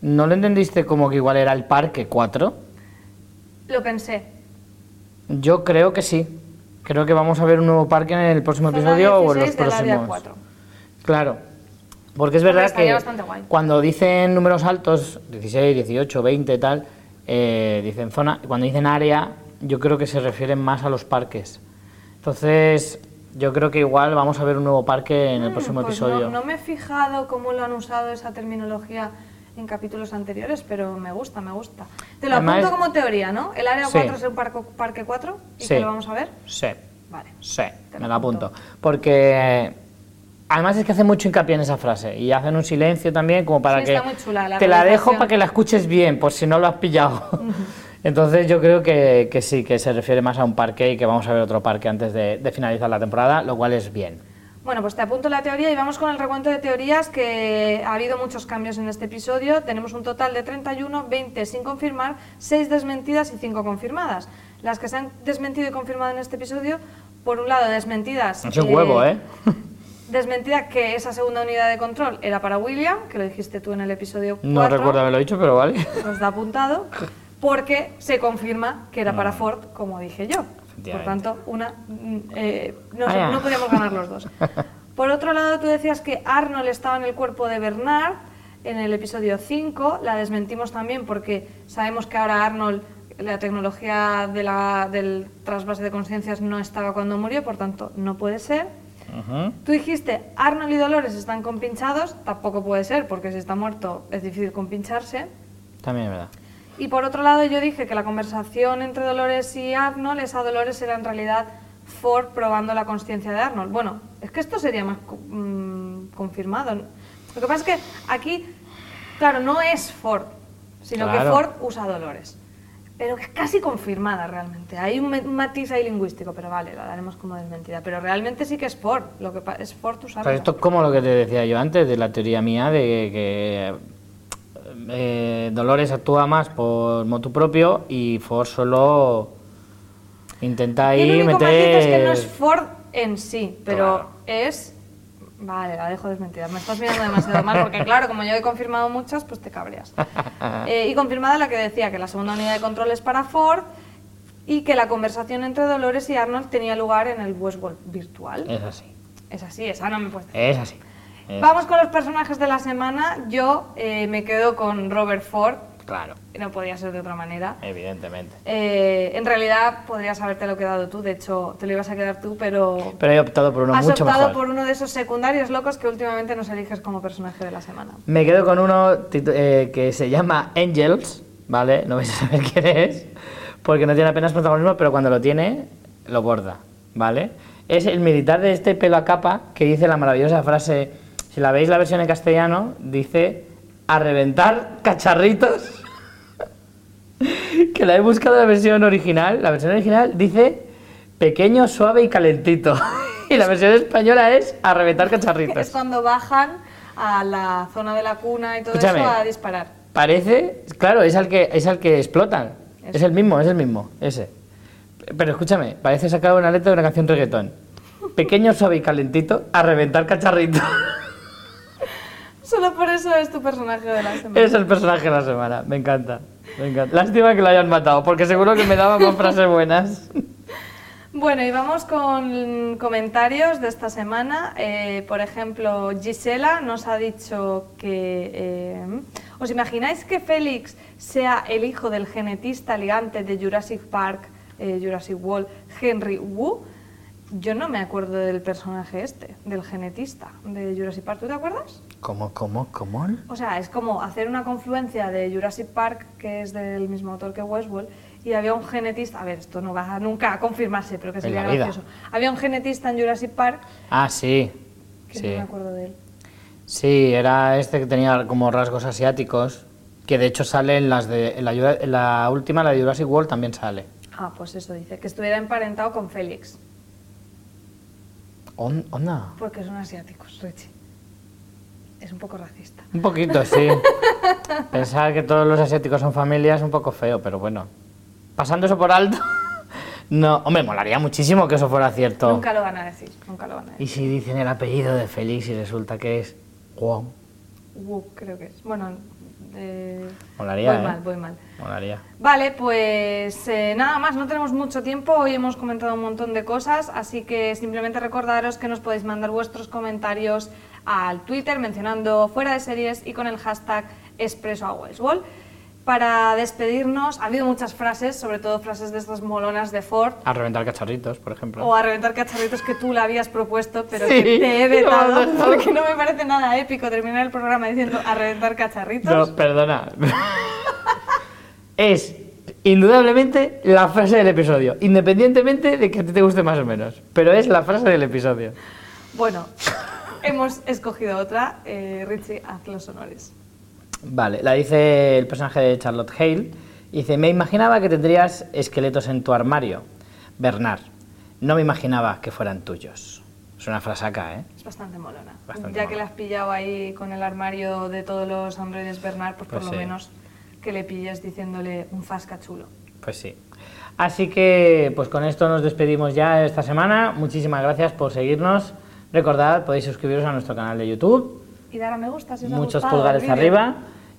¿No lo entendiste como que igual era el parque 4? Lo pensé. Yo creo que sí. Creo que vamos a ver un nuevo parque en el próximo Zona episodio o en los 16 del área próximos. 4. Claro. Porque es verdad que cuando dicen números altos, 16, 18, 20 y tal, eh, dicen zona, cuando dicen área, yo creo que se refieren más a los parques. Entonces, yo creo que igual vamos a ver un nuevo parque en el Mm, próximo pues episodio. No, no me he fijado cómo lo han usado esa terminología en capítulos anteriores, pero me gusta, me gusta. Te lo Además- apunto como teoría, ¿no? El área Sí. 4 es un parque, parque 4 y Sí. que lo vamos a ver. Sí, Vale. sí, Te me lo apunto. apunto. Porque además es que hace mucho hincapié en esa frase y hacen un silencio también como para Sí, que está muy chula la te la dejo para que la escuches bien, por si no lo has pillado. Entonces yo creo que, que sí, que se refiere más a un parque y que vamos a ver otro parque antes de, de finalizar la temporada, lo cual es bien. Bueno, pues te apunto la teoría y vamos con el recuento de teorías que ha habido muchos cambios en este episodio. Tenemos un total de 31, 20 sin confirmar, 6 desmentidas y 5 confirmadas. Las que se han desmentido y confirmado en este episodio, por un lado desmentidas... Es un huevo, ¿eh? *laughs* Desmentida que esa segunda unidad de control era para William, que lo dijiste tú en el episodio 4. No recuerdo haberlo dicho, pero vale. Nos da apuntado, porque se confirma que era para Ford, como dije yo. Por tanto, una, mm, eh, no, Ah, no podíamos ganar los dos. *laughs* Por otro lado, tú decías que Arnold estaba en el cuerpo de Bernard en el episodio 5. La desmentimos también porque sabemos que ahora Arnold, la tecnología de la, del trasvase de conciencias no estaba cuando murió, por tanto, no puede ser. Ujú. Tú dijiste, Arnold y Dolores están compinchados, tampoco puede ser, porque si está muerto es difícil compincharse. También es verdad. Y por otro lado, yo dije que la conversación entre Dolores y Arnold, esa Dolores era en realidad Ford probando la consciencia de Arnold. Bueno, es que esto sería más mm, confirmado. Lo que pasa es que aquí, claro, no es Ford, sino que. Ford usa Dolores. Pero es casi confirmada realmente. Hay un, matiz ahí lingüístico, pero vale, la daremos como desmentida. Pero realmente sí que es Ford, lo que es Ford usando. Pero esto es como lo que te decía yo antes de la teoría mía de que eh, Dolores actúa más por motu propio y Ford solo intenta Y el ahí único meter... es que no es Ford en sí, pero Claro. es... Vale, la dejo desmentida. Me estás mirando demasiado mal porque, claro, como yo he confirmado muchas, pues te cabreas. *laughs* Eh, y confirmada la que decía que la segunda unidad de control es para Ford y que la conversación entre Dolores y Arnold tenía lugar en el Westworld virtual. Es así, Es así, esa no me puedes decir. es así. Es- Vamos con los personajes de la semana. Yo eh, me quedo con Robert Ford, Claro, no podía ser de otra manera. evidentemente. Eh, en realidad podrías habértelo quedado tú, de hecho te lo ibas a quedar tú, pero Pero he optado por uno has mucho optado mejor. por uno de esos secundarios locos que últimamente nos eliges como personaje de la semana. Me quedo con uno eh, que se llama Angels, ¿vale? No vais a saber quién es, porque no tiene apenas protagonismo, pero cuando lo tiene, lo borda, ¿vale? Es el militar de este pelo a capa que dice la maravillosa frase, si la veis la versión en castellano, dice, a reventar cacharritos. *laughs* que la he buscado en la versión original. La versión original dice, pequeño, suave y calentito. *laughs* y la versión española es, a reventar cacharritos. Es cuando bajan a la zona de la cuna y todo Escúchame. eso a disparar. Parece, claro, es al que es al que explotan. Eso. Es el mismo, es el mismo, ese. Pero escúchame, parece sacado una letra de una canción reggaetón. Pequeño, suave y calentito, a reventar cacharrito. *laughs* Solo por eso es tu personaje de la semana. es el personaje de la semana, me encanta. Me encanta. Lástima que lo hayan matado, porque seguro que me daba más frases buenas. *laughs* Bueno, y vamos con comentarios de esta semana. Eh, por ejemplo, Gisela nos ha dicho que... eh, ¿Os imagináis que Félix sea el hijo del genetista ligante de Jurassic Park, eh, Jurassic World, Henry Wu? Yo no me acuerdo del personaje este, del genetista de Jurassic Park. ¿Tú te acuerdas? ¿Cómo, cómo, cómo? O sea, es como hacer una confluencia de Jurassic Park, que es del mismo autor que Westworld, y había un genetista, a ver, esto no va a- nunca a confirmarse, pero que sería gracioso. Había un genetista en Jurassic Park, Ah, sí. que Sí. no me acuerdo de él. Sí, era este que tenía como rasgos asiáticos, que de hecho sale en las de en la, en la última, la de Jurassic World también sale. Ah, pues eso dice, que estuviera emparentado con Félix, On- Onda. porque son asiáticos, Richie. es un poco racista. Un poquito, sí. *laughs* Pensar que todos los asiáticos son familia es un poco feo, pero bueno. Pasando eso por alto. *laughs* No, hombre, molaría muchísimo que eso fuera cierto. Nunca lo van a decir, nunca lo van a decir. Y si dicen el apellido de Félix y resulta que es Wong, Wu, creo que es. Bueno, eh, Molaría, voy ¿eh? mal, voy mal. molaría. Vale, pues eh, nada más, no tenemos mucho tiempo, hoy hemos comentado un montón de cosas, así que simplemente recordaros que nos podéis mandar vuestros comentarios al Twitter mencionando fuera de series y con el hashtag Expreso a Westworld. Para despedirnos, ha habido muchas frases, sobre todo frases de estas molonas de Ford, A reventar cacharritos, por ejemplo. o a reventar cacharritos que tú le habías propuesto, pero Sí, que te he *laughs* vetado porque no me parece nada épico terminar el programa diciendo a reventar cacharritos. No, perdona. *laughs* es indudablemente la frase del episodio, independientemente de que a ti te guste más o menos. Pero es la frase del episodio. Bueno, hemos escogido otra. Eh, Richie, haz los honores. Vale, la dice el personaje de Charlotte Hale. Dice, me imaginaba que tendrías esqueletos en tu armario. Bernard, no me imaginaba que fueran tuyos. Es una frasaca, ¿eh? Es bastante molona. Bastante ya que la has pillado ahí con el armario de todos los androides Bernard, pues, Pues por sí. lo menos que le pilles diciéndole un fasca chulo. Pues sí. Así que, pues con esto nos despedimos ya esta semana. Muchísimas gracias por seguirnos. Recordad, podéis suscribiros a nuestro canal de YouTube. Y dar a me gusta si os ha muchos gustado pulgares arriba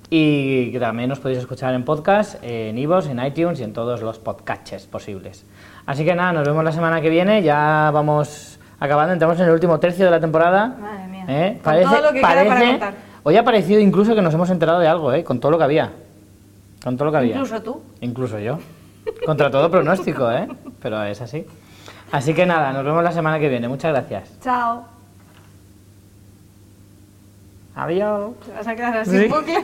y también os podéis escuchar en podcast, en iVoox, en iTunes y en todos los podcasts posibles. Así que nada, nos vemos la semana que viene, ya vamos acabando, entramos en el último tercio de la temporada. Madre mía. ¿Eh? Con todo lo que queda para parece- contar. Hoy ha parecido incluso que nos hemos enterado de algo, ¿eh? con todo lo que había. Con todo lo que había. Incluso tú. Incluso yo. Contra todo pronóstico, ¿eh? Pero es así. Así que nada, nos vemos la semana que viene. Muchas gracias. Chao. Adiós. Te vas a quedar así Sí. bucle.